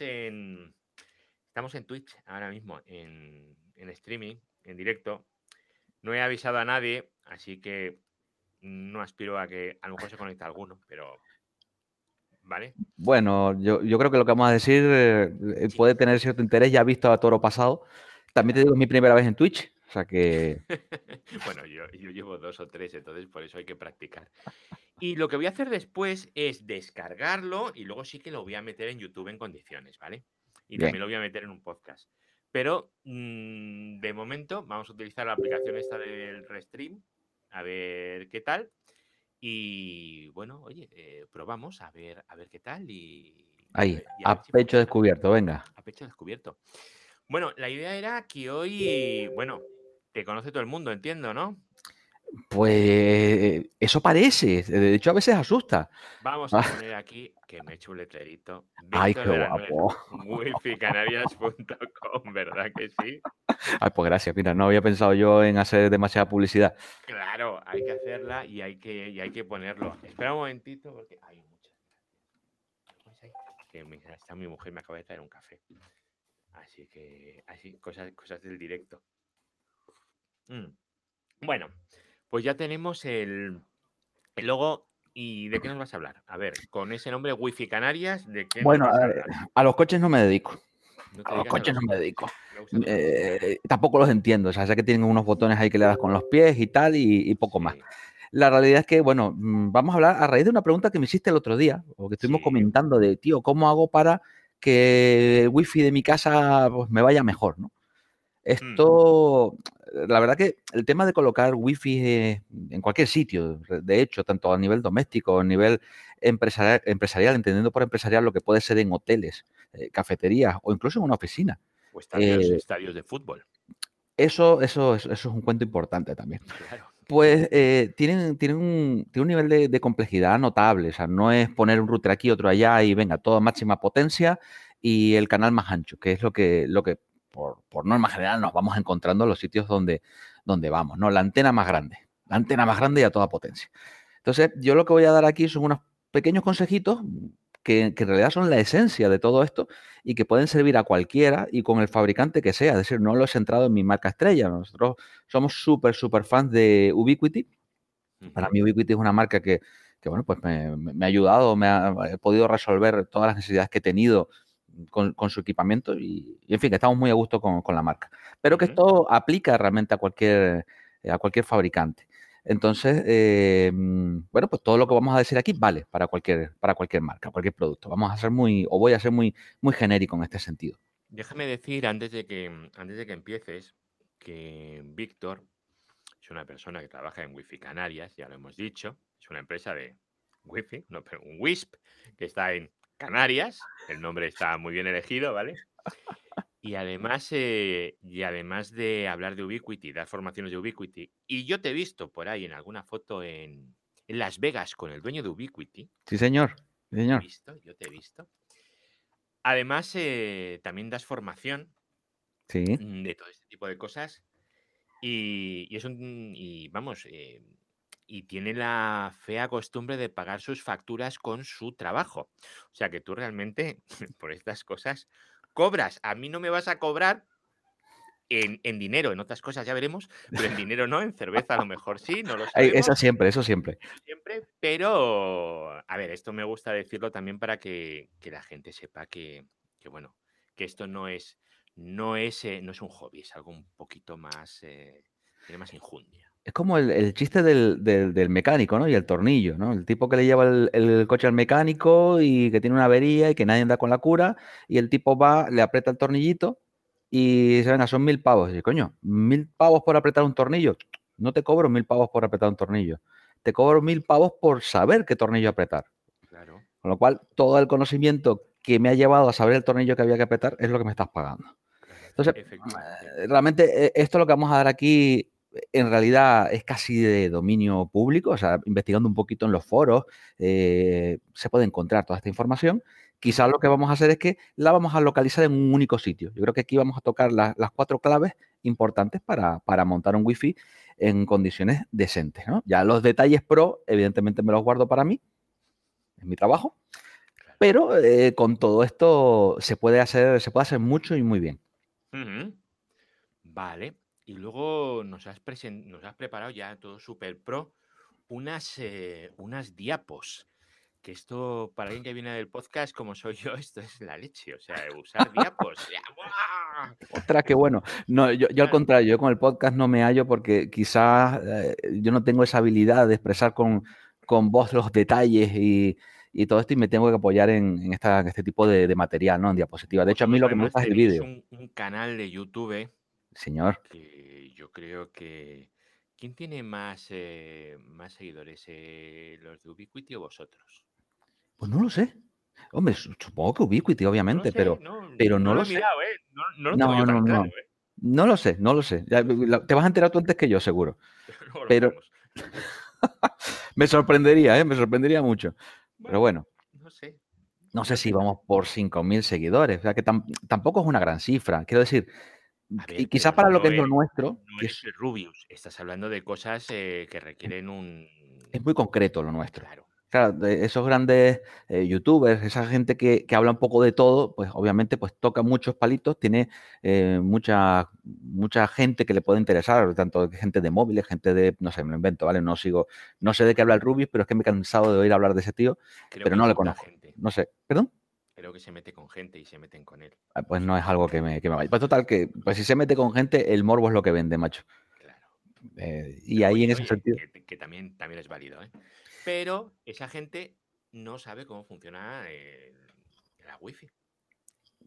en, estamos en Twitch ahora mismo, en, en streaming, en directo. No he avisado a nadie, así que no aspiro a que a lo mejor se conecte alguno, pero ¿vale? Bueno, yo, creo que lo que vamos a decir eh, eh, puede tener cierto interés. Ya he visto a Toro pasado. También te digo, es mi primera vez en Twitch. O sea que. bueno, yo, llevo dos o tres, entonces por eso hay que practicar. Y lo que voy a hacer después es descargarlo y luego sí que lo voy a meter en YouTube en condiciones, ¿vale? Y también lo voy a meter en un podcast. Pero mm, de momento vamos a utilizar la aplicación esta del Restream, a ver qué tal. Y bueno, oye, eh, probamos a ver, a ver qué tal. Y, Ahí, a, pecho descubierto, venga. A pecho descubierto. Bueno, la idea era que hoy, bueno, te conoce todo el mundo, entiendo, ¿no? Pues eso parece, de hecho a veces asusta. Vamos a ah. poner aquí que me he hecho un letrerito. Ay, qué guapo. wificanarias.com, ¿verdad que sí? Ay, pues gracias, mira, no había pensado yo en hacer demasiada publicidad. Claro, hay que hacerla y hay que, y hay que ponerlo. Espera un momentito porque hay muchas Que está mi mujer me acaba de traer un café. Así que, así, cosas, cosas del directo. Mm. Bueno, pues ya tenemos el, logo. ¿Y de qué nos vas a hablar? A ver, con ese nombre Wi-Fi Canarias, ¿de qué Bueno, a, los coches no me dedico. a los coches no me dedico. Eh, tampoco los entiendo. O sea, sé que tienen unos botones ahí que le das con los pies y tal, y, poco más. La realidad es que, bueno, mm, vamos a hablar a raíz de una pregunta que me hiciste el otro día, o que estuvimos comentando de, tío, ¿cómo hago para que el wifi de mi casa pues, me vaya mejor, ¿no? Mm. Esto, la verdad que el tema de colocar wifi eh, en cualquier sitio, de hecho, tanto a nivel doméstico, a nivel empresarial, empresarial entendiendo por empresarial lo que puede ser en hoteles, eh, cafeterías o incluso en una oficina. O estadios, eh, estadios de fútbol. Eso, eso, eso, es un cuento importante también. Pues tienen, tienen, un, tiene un nivel de, de, complejidad notable. O sea, no es poner un router aquí, otro allá y venga, todo máxima potencia y el canal más ancho, que es lo que, lo que por, norma general nos vamos encontrando en los sitios donde, donde vamos, ¿no? La antena más grande, la antena más grande y a toda potencia. Entonces, yo lo que voy a dar aquí son unos pequeños consejitos que, en realidad son la esencia de todo esto y que pueden servir a cualquiera y con el fabricante que sea. Es decir, no lo he centrado en mi marca estrella. Nosotros somos súper, súper fans de Ubiquiti. Para mí Ubiquiti es una marca que, bueno, pues me, ha ayudado, me ha he podido resolver todas las necesidades que he tenido con, su equipamiento y, en fin, que estamos muy a gusto con, la marca. Pero que esto aplica realmente a cualquier, eh, a cualquier fabricante. Entonces, eh, bueno, pues todo lo que vamos a decir aquí vale para cualquier, para cualquier marca, cualquier producto. Vamos a ser muy, o voy a ser muy, muy genérico en este sentido. Déjame decir, antes de que, antes de que empieces, que Víctor es una persona que trabaja en Wi-Fi Canarias, ya lo hemos dicho, es una empresa de Wi-Fi, no, pero un WISP, que está en Canarias, el nombre está muy bien elegido, ¿vale? Y además, eh, y además de hablar de Ubiquiti, dar formaciones de Ubiquiti, y yo te he visto por ahí en alguna foto en, Las Vegas con el dueño de Ubiquiti. Sí, señor. señor. visto, yo te he visto. Además, eh, también das formación de todo este tipo de cosas. Y, es un. Y vamos, eh, y tiene la fea costumbre de pagar sus facturas con su trabajo. O sea que tú realmente, por estas cosas, cobras. A mí no me vas a cobrar en, dinero, en otras cosas ya veremos, pero en dinero no, en cerveza a lo mejor sí, no lo sabemos. Eso siempre, eso siempre. Siempre, pero, a ver, esto me gusta decirlo también para que, la gente sepa que, bueno, que esto no es, no es, eh, no es un hobby, es algo un poquito más, eh, tiene más injundia es como el, chiste del, mecánico, ¿no? Y el tornillo, ¿no? El tipo que le lleva el, coche al mecánico y que tiene una avería y que nadie anda con la cura, y el tipo va, le aprieta el tornillito y se venga, son mil pavos. Y coño, mil pavos por apretar un tornillo. No te cobro mil pavos por apretar un tornillo. Te cobro mil pavos por saber qué tornillo apretar. Claro. Con lo cual, todo el conocimiento que me ha llevado a saber el tornillo que había que apretar es lo que me estás pagando. Entonces, eh, realmente eh, esto es lo que vamos a dar aquí en realidad es casi de dominio público, o sea, investigando un poquito en los foros, eh, se puede encontrar toda esta información. Quizás lo que vamos a hacer es que la vamos a localizar en un único sitio. Yo creo que aquí vamos a tocar las cuatro claves importantes para, montar un Wi-Fi en condiciones decentes. Ya los detalles pro, evidentemente me los guardo para mí, en mi trabajo. Pero eh, con todo esto se puede hacer, se puede hacer mucho y muy bien. Vale. Y luego nos has, nos has preparado ya todo super pro unas, eh, unas diapos. Que esto, para alguien que viene del podcast como soy yo, esto es la leche. O sea, usar diapos. Ostras, qué bueno. No, yo, al contrario, yo con el podcast no me hallo porque quizás eh, yo no tengo esa habilidad de expresar con, con voz los detalles y, y todo esto y me tengo que apoyar en, esta, este tipo de, material, ¿no? En diapositivas. De hecho, a mí lo que me gusta es el vídeo. Un, un canal de YouTube. Señor. Que yo creo que... ¿Quién tiene más, eh, más seguidores? Eh, ¿Los de Ubiquiti o vosotros? Pues no lo sé. Hombre, supongo que Ubiquiti, obviamente, pero, no, pero no, lo, sé. Mirado, ¿eh? No, lo no, no, no. ¿eh? no lo sé, no lo sé. te vas a enterar tú antes que yo, seguro. pero me sorprendería, ¿eh? Me sorprendería mucho. Pero bueno. No sé. No sé si vamos por 5.000 seguidores. O sea que tampoco es una gran cifra. Quiero decir, y quizás para lo que es lo nuestro. No es, Rubius. Estás hablando de cosas eh, que requieren un. Es muy concreto lo nuestro. Claro. Claro, esos grandes eh, youtubers, esa gente que, habla un poco de todo, pues obviamente pues toca muchos palitos, tiene eh, mucha, mucha gente que le puede interesar, tanto gente de móviles, gente de, no sé, me lo invento, ¿vale? No sigo, no sé de qué habla el Rubius, pero es que me he cansado de oír hablar de ese tío, pero no le conozco. No sé, ¿perdón? Creo que se mete con gente y se meten con él. Ah, pues no es algo que me, que me vaya. Pues total, que pues si se mete con gente, el morbo es lo que vende, macho. Claro. Eh, y ahí en ese sentido. Que, también, también es válido, ¿eh? pero esa gente no sabe cómo funciona la wifi.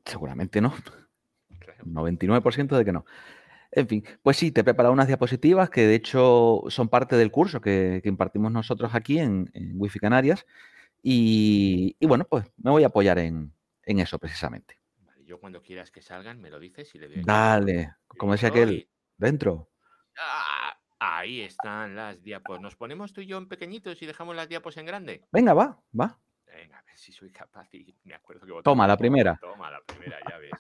Seguramente no. 99% de que no. En fin, pues sí, te he preparado unas diapositivas que de hecho son parte del curso que, impartimos nosotros aquí en, Wi-Fi Canarias. Y, bueno, pues me voy a apoyar en, eso precisamente. yo cuando quieras que salgan me lo dices y le doy. Dale, como decía aquel, dentro. ¡Ah! Ahí están las diapos. ¿Nos ponemos tú y yo en pequeñitos y dejamos las diapos en grande? Venga, va, va. Venga, a ver si soy capaz y me acuerdo que Toma la primera. Toma la primera, ya ves.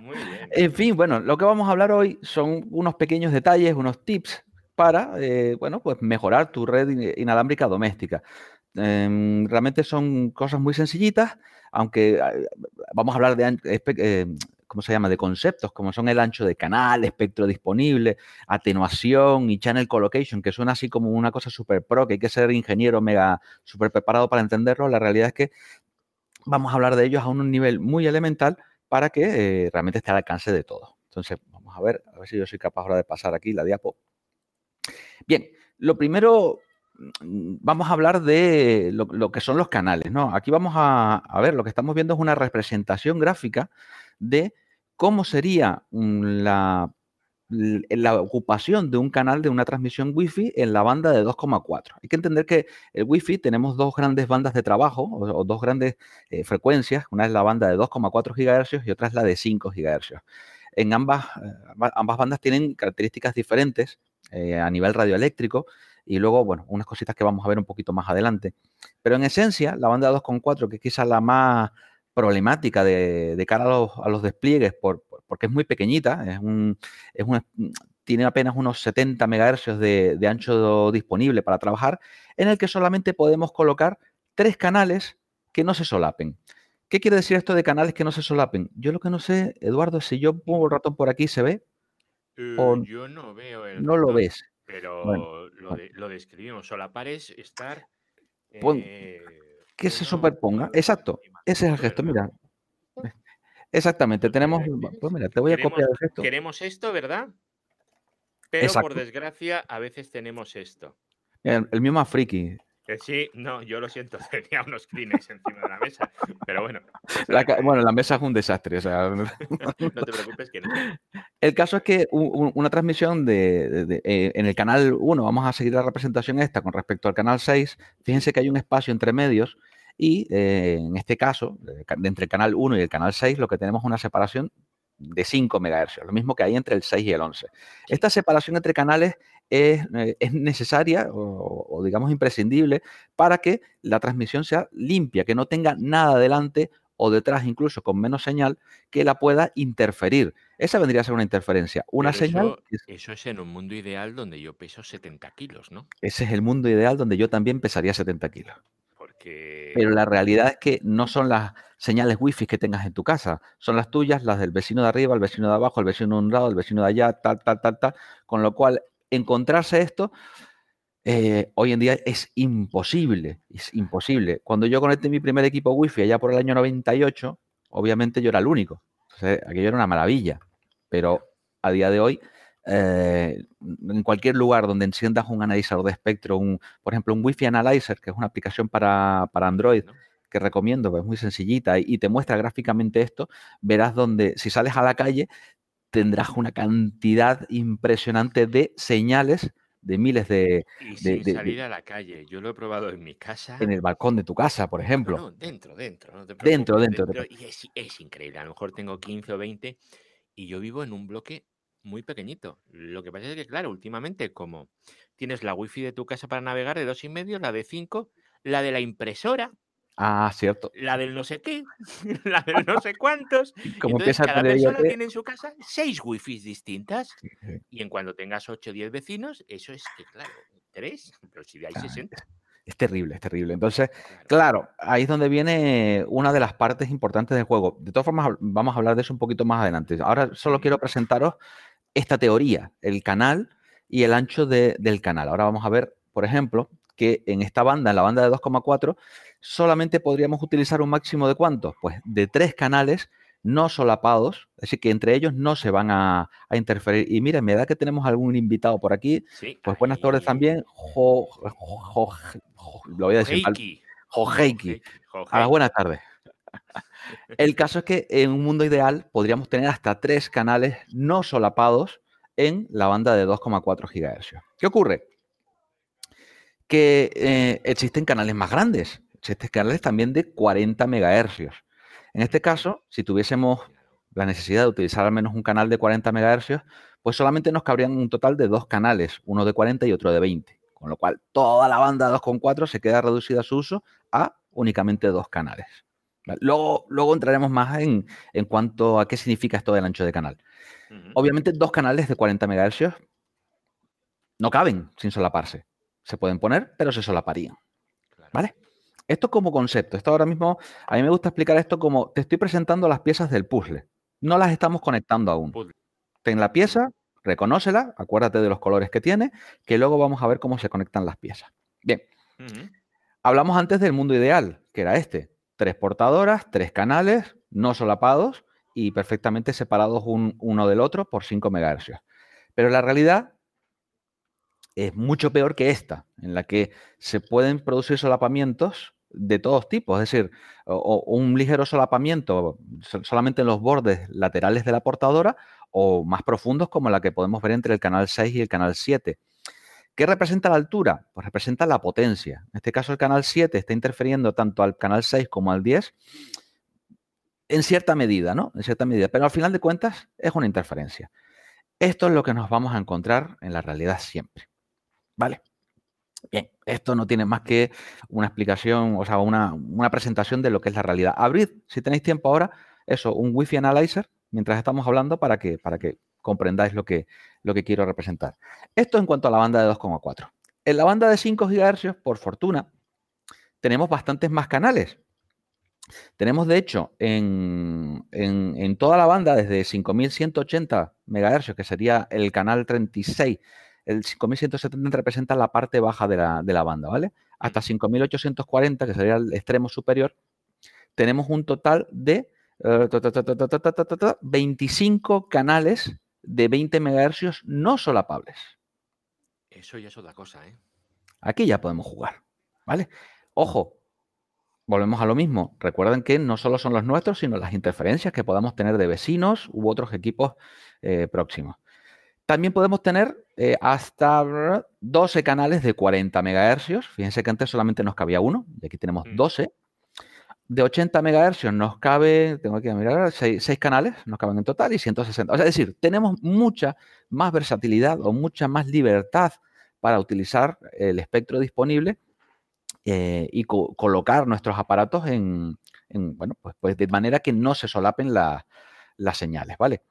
Muy bien. En fin, bueno, lo que vamos a hablar hoy son unos pequeños detalles, unos tips para, eh, bueno, pues mejorar tu red inalámbrica doméstica. Em, realmente son cosas muy sencillitas, aunque eh, vamos a hablar de eh, ¿cómo se llama?, de conceptos, como son el ancho de canal, espectro disponible, atenuación y channel collocation, que suena así como una cosa súper pro, que hay que ser ingeniero mega súper preparado para entenderlo. La realidad es que vamos a hablar de ellos a un nivel muy elemental para que eh, realmente esté al alcance de todo. Entonces, vamos a ver, a ver si yo soy capaz ahora de pasar aquí la diapo. Bien, lo primero, vamos a hablar de lo, que son los canales, ¿no? Aquí vamos a, ver, lo que estamos viendo es una representación gráfica de cómo sería la, la ocupación de un canal de una transmisión Wi-Fi en la banda de 2,4. Hay que entender que el Wi-Fi tenemos dos grandes bandas de trabajo o, dos grandes eh, frecuencias. Una es la banda de 2,4 GHz y otra es la de 5 GHz. En ambas, eh, ambas bandas tienen características diferentes eh, a nivel radioeléctrico y luego, bueno, unas cositas que vamos a ver un poquito más adelante. Pero en esencia, la banda de 2,4, que es quizás la más problemática de, cara a los, despliegues porque es muy pequeñita, es un, es tiene apenas unos 70 MHz de, de, ancho disponible para trabajar, en el que solamente podemos colocar tres canales que no se solapen. ¿Qué quiere decir esto de canales que no se solapen? Yo lo que no sé, Eduardo, si yo pongo el ratón por aquí, ¿se ve? o eh, yo no veo el No lo ves. Pero lo, describimos. Solapar es estar... Eh, que se superponga. Exacto. Ese es el gesto, mira. Exactamente, tenemos. Pues mira, te voy a copiar el gesto. Queremos esto, ¿verdad? Pero por desgracia, a veces tenemos esto. El, el mío más friki. Sí, no, yo lo siento, tenía unos Kleenex encima de la mesa, pero bueno. bueno, la mesa es un desastre. no te preocupes que no. El caso es que una transmisión de, eh, en el canal 1, vamos a seguir la representación esta con respecto al canal 6, fíjense que hay un espacio entre medios y eh, en este caso, entre el canal 1 y el canal 6, lo que tenemos es una separación de 5 MHz, lo mismo que hay entre el 6 y el 11. Esta separación entre canales es, eh, necesaria o, digamos imprescindible para que la transmisión sea limpia, que no tenga nada delante o detrás incluso con menos señal que la pueda interferir. Esa vendría a ser una interferencia. Una señal... Eso, es en un mundo ideal donde yo peso 70 kilos, ¿no? Ese es el mundo ideal donde yo también pesaría 70 kilos Pero la realidad es que no son las señales wifi que tengas en tu casa, son las tuyas, las del vecino de arriba, el vecino de abajo, el vecino de un lado, el vecino de allá, tal, tal, tal, tal. Con lo cual, encontrarse esto eh, hoy en día es imposible, es imposible. Cuando yo conecté mi primer equipo wifi allá por el año 98, obviamente yo era el único. aquello era una maravilla. Pero a día de hoy eh, en cualquier lugar donde enciendas un analizador de espectro, un, por ejemplo, un Wi-Fi Analyzer, que es una aplicación para, Android que recomiendo, es muy sencillita y, te muestra gráficamente esto, verás donde si sales a la calle tendrás una cantidad impresionante de señales de miles de... Y sin salir a la calle, yo lo he probado en mi casa. En el balcón de tu casa, por ejemplo. No, dentro, dentro. dentro, dentro, Y es, es, increíble, a lo mejor tengo 15 o 20 y yo vivo en un bloque muy pequeñito. Lo que pasa es que, claro, últimamente, como tienes la wifi de tu casa para navegar de dos y medio, la de cinco, la de la impresora. Ah, cierto. La del no sé qué, la del no sé cuántos. Como Entonces, cada persona tiene en su casa seis wifis distintas. Y en cuando tengas ocho o diez vecinos, eso es que, claro, tres, pero si hay 60. Es terrible, es terrible. Entonces, claro, ahí es donde viene una de las partes importantes del juego. De todas formas, vamos a hablar de eso un poquito más adelante. Ahora solo quiero presentaros esta teoría, el canal y el ancho del canal. Ahora vamos a ver, por ejemplo, que en esta banda, en la banda de 2,4, solamente podríamos utilizar un máximo de cuántos? Pues de tres canales no solapados, es decir, que entre ellos no se van a, interferir. Y mira, me da que tenemos algún invitado por aquí. pues buenas tardes también. lo voy a decir mal. Jojeiki. buenas tardes. El caso es que en un mundo ideal podríamos tener hasta tres canales no solapados en la banda de 2,4 GHz. ¿Qué ocurre? Que eh, existen canales más grandes, existen canales también de 40 MHz. En este caso, si tuviésemos la necesidad de utilizar al menos un canal de 40 MHz, pues solamente nos cabrían un total de dos canales, uno de 40 y otro de 20. Con lo cual, toda la banda de 2,4 se queda reducida a su uso a únicamente dos canales. Luego, luego entraremos más en, cuanto a qué significa esto del ancho de canal. Obviamente, dos canales de 40 MHz no caben sin solaparse. Se pueden poner, pero se solaparían. ¿Vale? Esto como concepto. Esto ahora mismo, a mí me gusta explicar esto como te estoy presentando las piezas del puzzle. No las estamos conectando aún. Ten la pieza, reconócela, acuérdate de los colores que tiene, que luego vamos a ver cómo se conectan las piezas. Bien. Hablamos antes del mundo ideal, que era este tres portadoras, tres canales, no solapados y perfectamente separados uno del otro por 5 MHz. Pero la realidad es mucho peor que esta, en la que se pueden producir solapamientos de todos tipos, es decir, un ligero solapamiento solamente en los bordes laterales de la portadora o más profundos como la que podemos ver entre el canal 6 y el canal 7. ¿Qué representa la altura? Pues representa la potencia. En este caso el canal 7 está interfiriendo tanto al canal 6 como al 10 en cierta medida, ¿no? En cierta medida, pero al final de cuentas es una interferencia. Esto es lo que nos vamos a encontrar en la realidad siempre. ¿Vale? Bien, esto no tiene más que una explicación, o sea, una, presentación de lo que es la realidad. Abrid, si tenéis tiempo ahora, eso, un Wi-Fi Analyzer, mientras estamos hablando, para que, para que comprendáis lo que, lo que quiero representar. Esto en cuanto a la banda de 2,4. En la banda de 5 GHz, por fortuna, tenemos bastantes más canales. Tenemos, de hecho, en, toda la banda, desde 5180 MHz, que sería el canal 36, el 5170 representa la parte baja de la, de la banda, ¿vale? Hasta 5840, que sería el extremo superior, tenemos un total de 25 canales de 20 MHz no solapables. Eso ya es otra cosa, ¿eh? Aquí ya podemos jugar, ¿vale? Ojo, volvemos a lo mismo. Recuerden que no solo son los nuestros, sino las interferencias que podamos tener de vecinos u otros equipos eh, próximos. También podemos tener eh, hasta 12 canales de 40 MHz. Fíjense que antes solamente nos cabía uno, y aquí tenemos 12 de 80 MHz nos cabe, tengo a mirar, 6, canales, nos caben en total y 160. O sea, es decir, tenemos mucha más versatilidad o mucha más libertad para utilizar el espectro disponible eh, y colocar nuestros aparatos en, bueno, pues, pues, de manera que no se solapen las señales, ¿vale?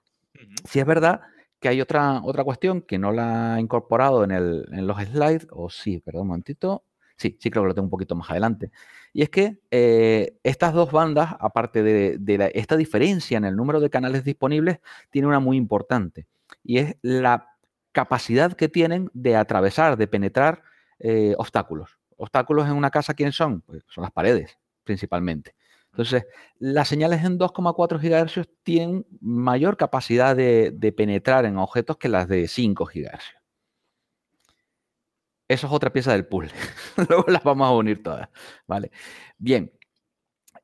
Si es verdad que hay otra, otra cuestión que no la he incorporado en, el, en los slides, o sí, perdón un momentito, sí, sí creo que lo tengo un poquito más adelante, Y es que eh, estas dos bandas, aparte de, esta diferencia en el número de canales disponibles, tiene una muy importante. Y es la capacidad que tienen de atravesar, de penetrar eh, obstáculos. Obstáculos en una casa, ¿quiénes son? Pues son las paredes, principalmente. Entonces, las señales en 2,4 GHz tienen mayor capacidad de, penetrar en objetos que las de 5 GHz. Eso es otra pieza del puzzle. Luego las vamos a unir todas. ¿vale? Bien,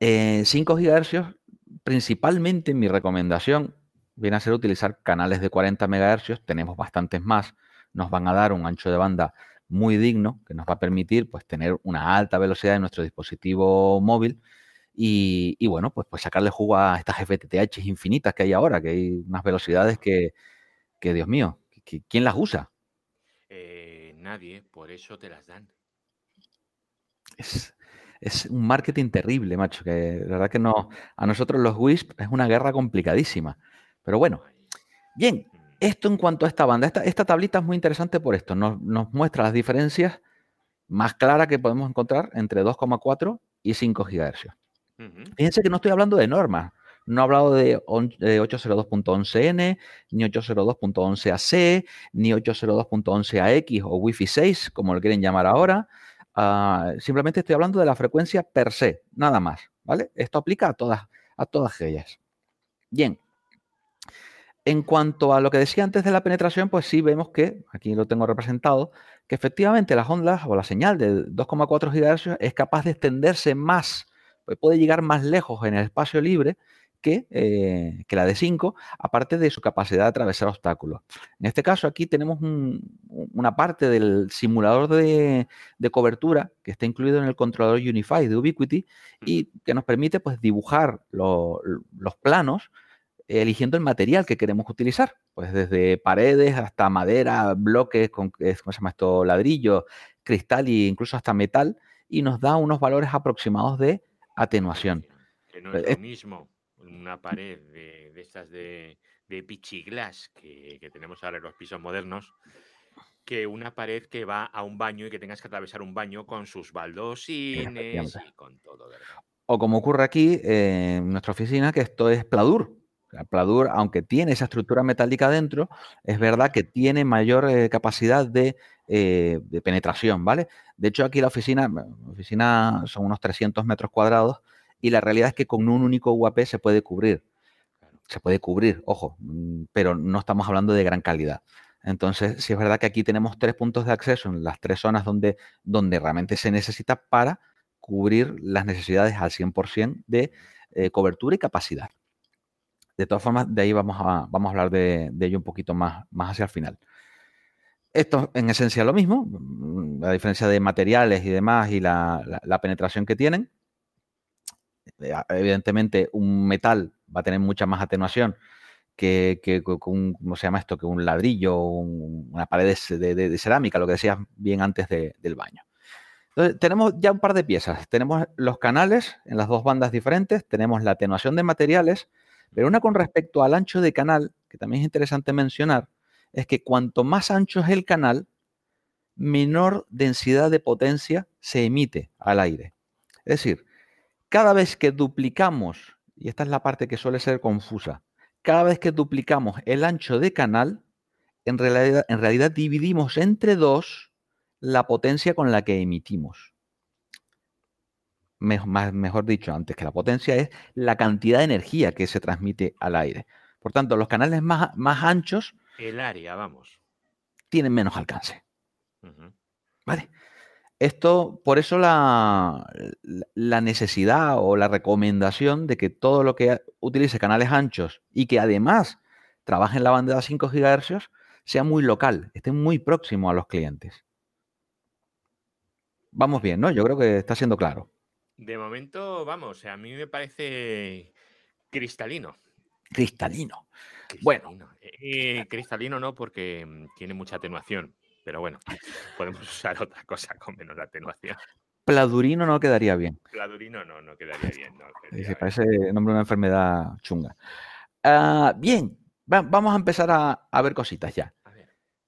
5 eh, GHz, principalmente mi recomendación viene a ser utilizar canales de 40 MHz. Tenemos bastantes más. Nos van a dar un ancho de banda muy digno que nos va a permitir pues, tener una alta velocidad en nuestro dispositivo móvil. Y, bueno, pues, pues sacarle jugo a estas FTTH infinitas que hay ahora, que hay unas velocidades que, que Dios mío, ¿quién las usa? nadie, por eso te las dan. Es, un marketing terrible, macho, que la verdad que no, a nosotros los WISP es una guerra complicadísima. Pero bueno, bien, mm. esto en cuanto a esta banda, esta, tablita es muy interesante por esto, nos, muestra las diferencias más claras que podemos encontrar entre 2,4 y 5 GHz. Fíjense que no estoy hablando de normas, no ha hablado de 802.11n, ni 802.11ac, ni 802.11ax o Wi-Fi 6, como lo quieren llamar ahora. Ah, simplemente estoy hablando de la frecuencia per se, nada más. ¿vale? Esto aplica a todas, a todas ellas. Bien. En cuanto a lo que decía antes de la penetración, pues sí vemos que, aquí lo tengo representado, que efectivamente las ondas o la señal de 2,4 GHz es capaz de extenderse más, puede llegar más lejos en el espacio libre eh, que, la de 5, aparte de su capacidad de atravesar obstáculos. En este caso, aquí tenemos una parte del simulador de, cobertura que está incluido en el controlador Unify de Ubiquiti y que nos permite pues, dibujar los planos eligiendo el material que queremos utilizar, pues desde paredes hasta madera, bloques, con, ¿cómo se llama esto? ladrillo, cristal e incluso hasta metal, y nos da unos valores aproximados de atenuación. Que no es lo mismo una pared de, estas de, de pichiglas que, que, tenemos ahora en los pisos modernos, que una pared que va a un baño y que tengas que atravesar un baño con sus baldosines y con todo, O como ocurre aquí en nuestra oficina, que esto es Pladur. Pladur, aunque tiene esa estructura metálica dentro, es verdad que tiene mayor eh, capacidad de, eh, de, penetración, ¿vale? De hecho, aquí la oficina, la oficina son unos 300 metros cuadrados y la realidad es que con un único UAP se puede cubrir. Se puede cubrir, ojo, mm, pero no estamos hablando de gran calidad. Entonces, sí es verdad que aquí tenemos tres puntos de acceso en las tres zonas donde, donde realmente se necesita para cubrir las necesidades al 100% de eh, cobertura y capacidad. De todas formas, de ahí vamos a, vamos a hablar de, ello un poquito más, más hacia el final. Esto en esencia lo mismo, mm, la diferencia de materiales y demás y la penetración que tienen. Eh, evidentemente un metal va a tener mucha más atenuación que, con un, ¿cómo se llama esto? Que un ladrillo, una pared de, cerámica, lo que decías bien antes del baño. Entonces, tenemos ya un par de piezas. Tenemos los canales en las dos bandas diferentes, tenemos la atenuación de materiales, pero una con respecto al ancho de canal, que también es interesante mencionar, es que cuanto más ancho es el canal, menor densidad de potencia se emite al aire. Es decir, cada vez que duplicamos, y esta es la parte que suele ser confusa, cada vez que duplicamos el ancho de canal, en realidad, en realidad dividimos entre dos la potencia con la que emitimos. Mejor dicho, antes que la potencia es la cantidad de energía que se transmite al aire. Por tanto, los canales más, más anchos... El área, vamos. Tienen menos alcance. ¿Vale? Esto, por eso la, necesidad o la recomendación de que todo lo que utilice canales anchos y que además trabaje en la banda de 5 GHz sea muy local, esté muy próximo a los clientes. Vamos bien, ¿no? Yo creo que está siendo claro. De momento, vamos, a mí me parece cristalino. Cristalino. Bueno. Eh, cristalino no, porque mm, tiene mucha atenuación. Pero bueno, podemos usar otra cosa con menos atenuación. Pladurino no quedaría bien. Pladurino no, no quedaría bien. No Se parece el nombre de una enfermedad chunga. Ah, bien, vamos a empezar a, ver cositas ya.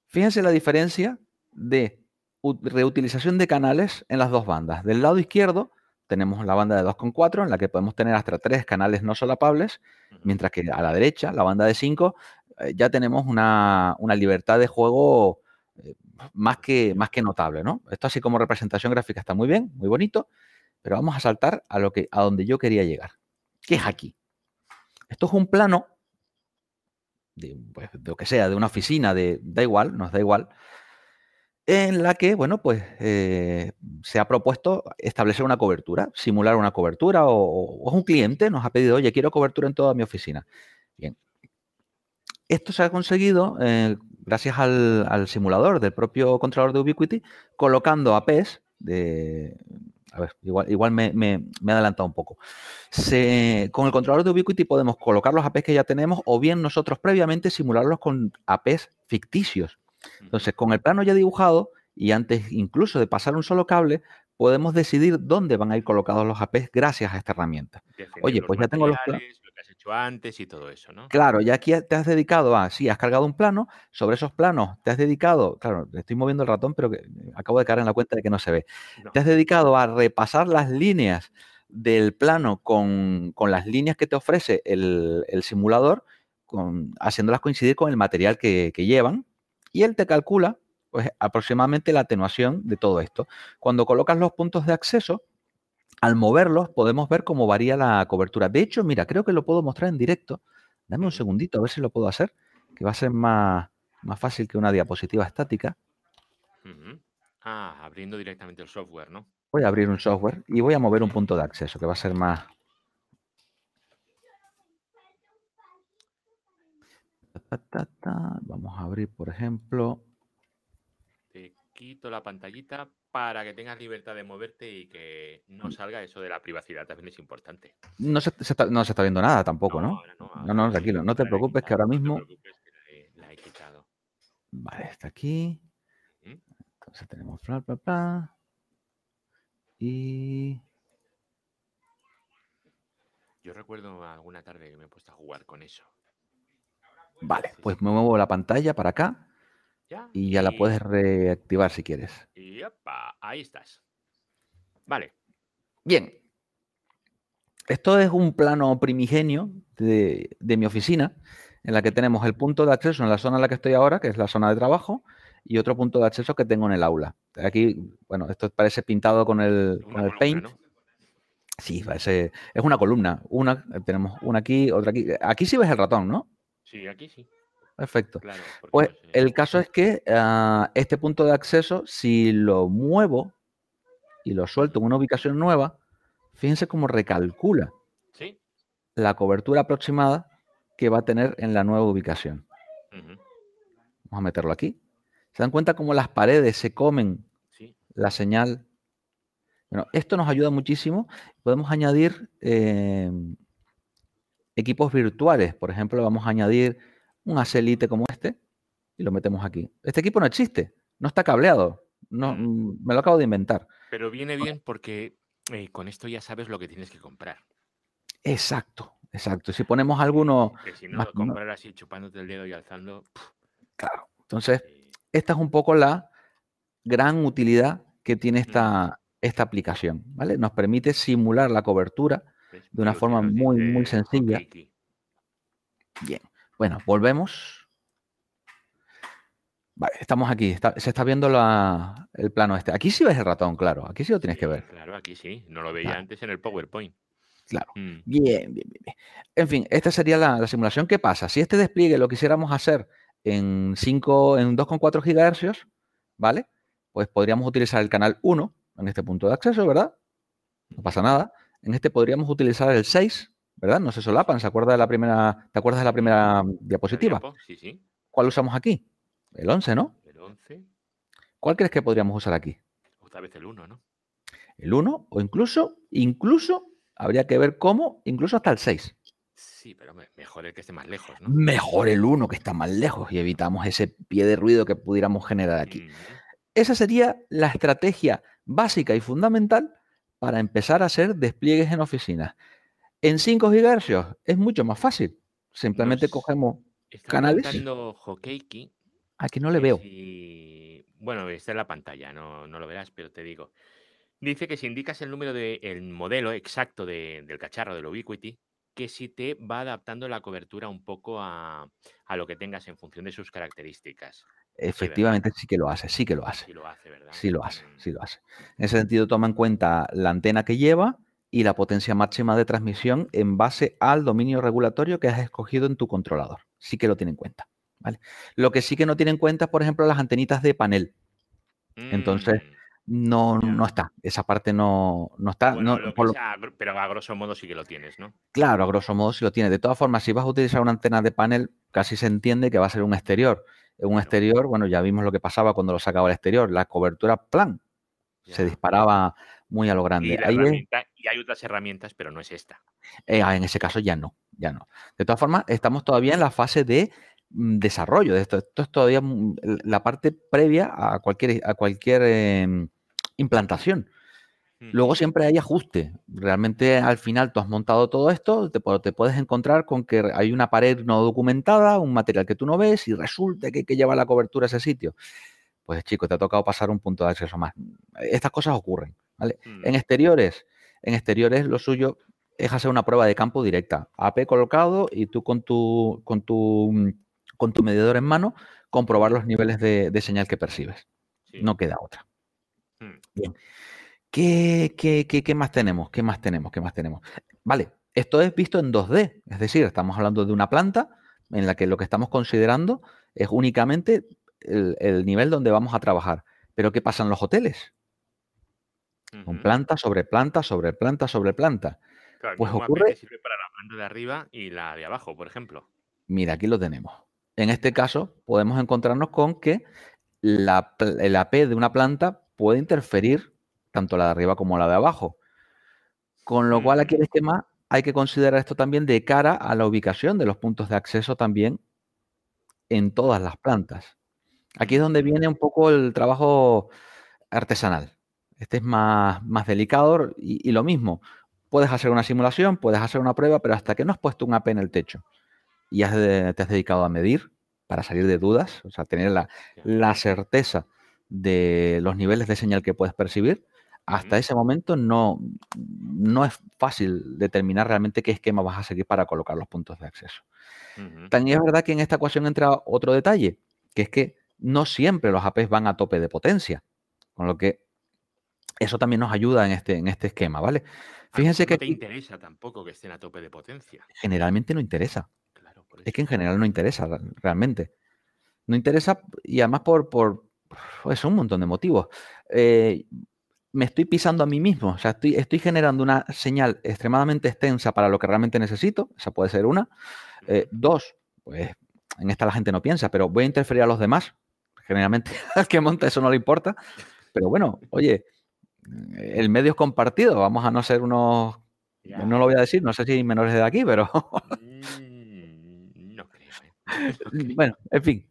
Fíjense la diferencia de reutilización de canales en las dos bandas. Del lado izquierdo tenemos la banda de 2,4 en la que podemos tener hasta tres canales no solapables, mientras que a la derecha, la banda de 5, eh, ya tenemos una, libertad de juego eh, más, que, más que notable, ¿no? Esto así como representación gráfica está muy bien, muy bonito, pero vamos a saltar a, lo que, a donde yo quería llegar, que es aquí. Esto es un plano de, pues, de lo que sea, de una oficina, de, da igual, nos da igual, en la que, bueno, pues eh, se ha propuesto establecer una cobertura, simular una cobertura, o, un cliente nos ha pedido, oye, quiero cobertura en toda mi oficina. Bien. Esto se ha conseguido eh, gracias al, simulador del propio controlador de Ubiquiti, colocando APs de... A ver, igual, me, he adelantado un poco. con el controlador de Ubiquiti podemos colocar los APs que ya tenemos o bien nosotros previamente simularlos con APs ficticios entonces, con el plano ya dibujado y antes incluso de pasar un solo cable, podemos decidir dónde van a ir colocados los APs gracias a esta herramienta. Oye, pues ya tengo los planos. Lo que has hecho antes y todo eso, ¿no? Claro, ya aquí te has dedicado a, sí, has cargado un plano, sobre esos planos te has dedicado, claro, estoy moviendo el ratón, pero que acabo de caer en la cuenta de que no se ve. Te has dedicado a repasar las líneas del plano con, las líneas que te ofrece el, simulador, haciéndolas coincidir con el material que llevan y él te calcula pues, aproximadamente la atenuación de todo esto. Cuando colocas los puntos de acceso, al moverlos podemos ver cómo varía la cobertura. De hecho, mira, creo que lo puedo mostrar en directo. Dame un segundito a ver si lo puedo hacer, que va a ser más, más fácil que una diapositiva estática. Ah, abriendo directamente el software, ¿no? Voy a abrir un software y voy a mover un punto de acceso, que va a ser más, Vamos a abrir, por ejemplo. Te quito la pantallita para que tengas libertad de moverte y que no mm. salga eso de la privacidad. También es importante. No se, está, no se está viendo nada tampoco, ¿no? No, no, tranquilo. No te preocupes que ahora mismo. la, he, quitado. Vale, está aquí. Entonces tenemos bla, bla, bla. Y. Yo recuerdo alguna tarde que me he puesto a jugar con eso. Vale, pues me muevo la pantalla para acá y ya la puedes reactivar si quieres. Y ahí estás. Vale. Bien. Esto es un plano primigenio de, mi oficina, en la que tenemos el punto de acceso en la zona en la que estoy ahora, que es la zona de trabajo, y otro punto de acceso que tengo en el aula. Aquí, bueno, esto parece pintado con el, paint. Sí, parece, es una columna. Una, tenemos una aquí, otra aquí. Aquí sí ves el ratón, ¿no? Sí, aquí sí. Perfecto. pues el caso es que ah, este punto de acceso, si lo muevo y lo suelto en una ubicación nueva, fíjense cómo recalcula la cobertura aproximada que va a tener en la nueva ubicación. Vamos a meterlo aquí. ¿Se dan cuenta cómo las paredes se comen la señal? Bueno, esto nos ayuda muchísimo. Podemos añadir eh, equipos virtuales. Por ejemplo, vamos a añadir un Acelite como este y lo metemos aquí. Este equipo no existe, no está cableado, no, mm, me lo acabo de inventar. Pero viene bien porque eh, con esto ya sabes lo que tienes que comprar. Exacto, exacto. Si ponemos alguno... Que si no lo comprar así chupándote el dedo y alzando... Claro. Entonces, esta es un poco la gran utilidad que tiene esta, esta aplicación, ¿vale? Nos permite simular la cobertura de una forma muy, muy sencilla. Bien, bueno, volvemos. Vale, estamos aquí. se está viendo el plano este. Aquí sí ves el ratón, claro. Aquí sí lo tienes que ver. Claro, aquí sí. No lo veía antes en el PowerPoint. Claro. Mm. Bien, bien, bien, En fin, esta sería la, simulación. ¿Qué pasa? Si este despliegue lo quisiéramos hacer en 5, en 2,4 GHz, ¿vale? Pues podríamos utilizar el canal 1 en este punto de acceso, ¿verdad? No pasa nada. En este podríamos utilizar el 6, ¿verdad? No se solapan. ¿Se acuerda de la primera, ¿Te acuerdas de la primera diapositiva? Sí, sí. ¿Cuál usamos aquí? El 11, ¿no? El 11. ¿Cuál crees que podríamos usar aquí? Otra vez el 1, ¿no? El 1 o incluso, incluso, habría que ver cómo, incluso hasta el 6. Sí, pero mejor el que esté más lejos, ¿no? Mejor el 1 que está más lejos y evitamos ese pie de ruido que pudiéramos generar aquí. Esa sería la estrategia básica y fundamental para empezar a hacer despliegues en oficinas. En 5 GHz es mucho más fácil. Simplemente cogemos canales. Aquí no le veo. Bueno, está en la pantalla, no, no, lo verás, pero te digo Dice que si indicas el número del modelo exacto del cacharro del Ubiquiti, que si te va adaptando la cobertura un poco a, lo que tengas en función de sus características. Efectivamente, sí, que lo hace, sí que lo hace. Sí lo hace, ¿verdad? Sí lo hace, mm. sí lo hace. En ese sentido, toma en cuenta la antena que lleva y la potencia máxima de transmisión en base al dominio regulatorio que has escogido en tu controlador. Sí que lo tiene en cuenta. ¿vale? Lo que sí que no tiene en cuenta es, por ejemplo, las antenitas de panel. Entonces, mm no, no está. Esa parte no, no está. pero a grosso modo sí que lo tienes, ¿no? Claro, a grosso modo sí lo tienes. De todas formas, si vas a utilizar una antena de panel, casi se entiende que va a ser un exterior. Un exterior, bueno, ya vimos lo que pasaba cuando lo sacaba al exterior. La cobertura plan se disparaba muy a lo grande. Y, hay otras herramientas, pero no es esta. Eh, ah, en ese caso ya no, ya no. De todas formas, estamos todavía en la fase de mm, desarrollo de esto. Esto es todavía mm, la parte previa a cualquier, a cualquier em, implantación. Luego siempre hay ajuste. Realmente al final tú has montado todo esto, te, te, puedes encontrar con que hay una pared no documentada, un material que tú no ves y resulta que hay que llevar la cobertura a ese sitio. Pues chico, te ha tocado pasar un punto de acceso más. Estas cosas ocurren. En exteriores, en exteriores lo suyo es hacer una prueba de campo directa. AP colocado y tú con tu, con tu, con tu medidor en mano comprobar los niveles de, señal que percibes. No queda otra. Mm. Bien. ¿Qué, qué, más tenemos? ¿Qué más tenemos? ¿Qué más tenemos? Vale, esto es visto en 2D, es decir, estamos hablando de una planta en la que lo que estamos considerando es únicamente el, nivel donde vamos a trabajar. Pero ¿qué pasa en los hoteles? Con planta sobre planta sobre planta sobre planta. pues ocurre. Sirve para la planta de arriba y la de abajo, por ejemplo. Mira, aquí lo tenemos. En este caso, podemos encontrarnos con que la, el AP de una planta puede interferir tanto la de arriba como la de abajo. Con lo cual aquí el esquema hay que considerar esto también de cara a la ubicación de los puntos de acceso también en todas las plantas. Aquí es donde viene un poco el trabajo artesanal. Este es más, más delicado y, lo mismo. Puedes hacer una simulación, puedes hacer una prueba, pero hasta que no has puesto un AP en el techo y te has dedicado a medir para salir de dudas, o sea, tener la, la certeza de los niveles de señal que puedes percibir, hasta ese momento no, no es fácil determinar realmente qué esquema vas a seguir para colocar los puntos de acceso. También es verdad que en esta ecuación entra otro detalle, que es que no siempre los APs van a tope de potencia, con lo que eso también nos ayuda en este, en este esquema, ¿vale? Fíjense que... No te interesa tampoco que estén a tope de potencia. Generalmente no interesa. es que en general no interesa realmente. No interesa y además por, por, es un montón de motivos. Eh, me estoy pisando a mí mismo, o sea, estoy, estoy, generando una señal extremadamente extensa para lo que realmente necesito, esa puede ser una. Eh, dos, pues en esta la gente no piensa, pero voy a interferir a los demás. Generalmente al que monta eso no le importa. Pero bueno, oye, el medio es compartido, vamos a no ser unos, no lo voy a decir, no sé si menores de aquí, pero... Mm, no creo. ¿eh? Bueno, en fin,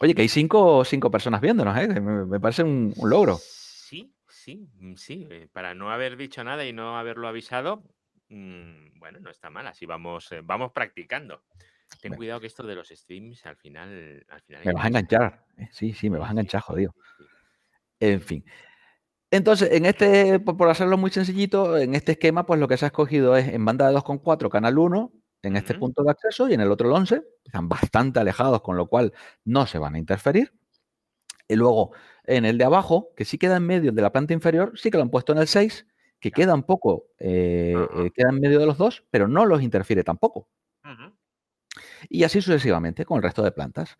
Oye, que hay cinco, cinco personas viéndonos, ¿eh? Me, parece un, logro. Sí, sí, mm, sí. Eh, para no haber dicho nada y no haberlo avisado, mm, bueno, no está mal. Así vamos, eh, vamos practicando. Ten cuidado que esto de los streams al final. Al final me vas a enganchar. Sí, sí, me vas a enganchar, jodido. En fin. Entonces, en este, por hacerlo muy sencillito, en este esquema, pues lo que se ha escogido es en banda de 2,4, canal 1, en este punto de acceso y en el otro el 11, están bastante alejados, con lo cual no se van a interferir. Y luego en el de abajo, que sí queda en medio de la planta inferior, sí que lo han puesto en el 6, que queda un poco, eh, eh, queda en medio de los dos, pero no los interfiere tampoco. Y así sucesivamente con el resto de plantas.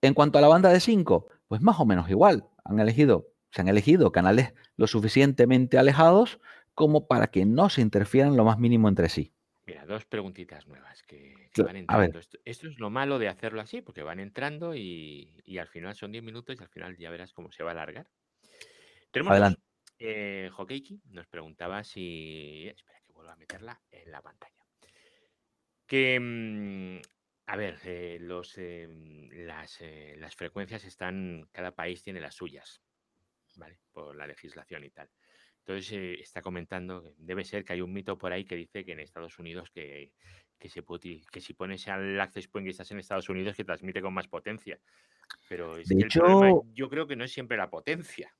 En cuanto a la banda de 5, pues más o menos igual. Han elegido, se han elegido canales lo suficientemente alejados como para que no se interfieran lo más mínimo entre sí. Mira, dos preguntitas nuevas que, van entrando. Esto, es lo malo de hacerlo así, porque van entrando y, al final son 10 minutos y al final ya verás cómo se va a alargar. Tenemos Adelante. Eh, Hokeiki nos preguntaba si. Espera que vuelva a meterla en la pantalla. Que. Mm, a ver, eh, los, em, las, eh, las frecuencias están. Cada país tiene las suyas, ¿vale? Por la legislación y tal. Entonces eh, está comentando, que debe ser que hay un mito por ahí que dice que en Estados Unidos que, se puede, que si pones al access point y estás en Estados Unidos que transmite con más potencia. Pero es que el problema yo creo que no es siempre la potencia.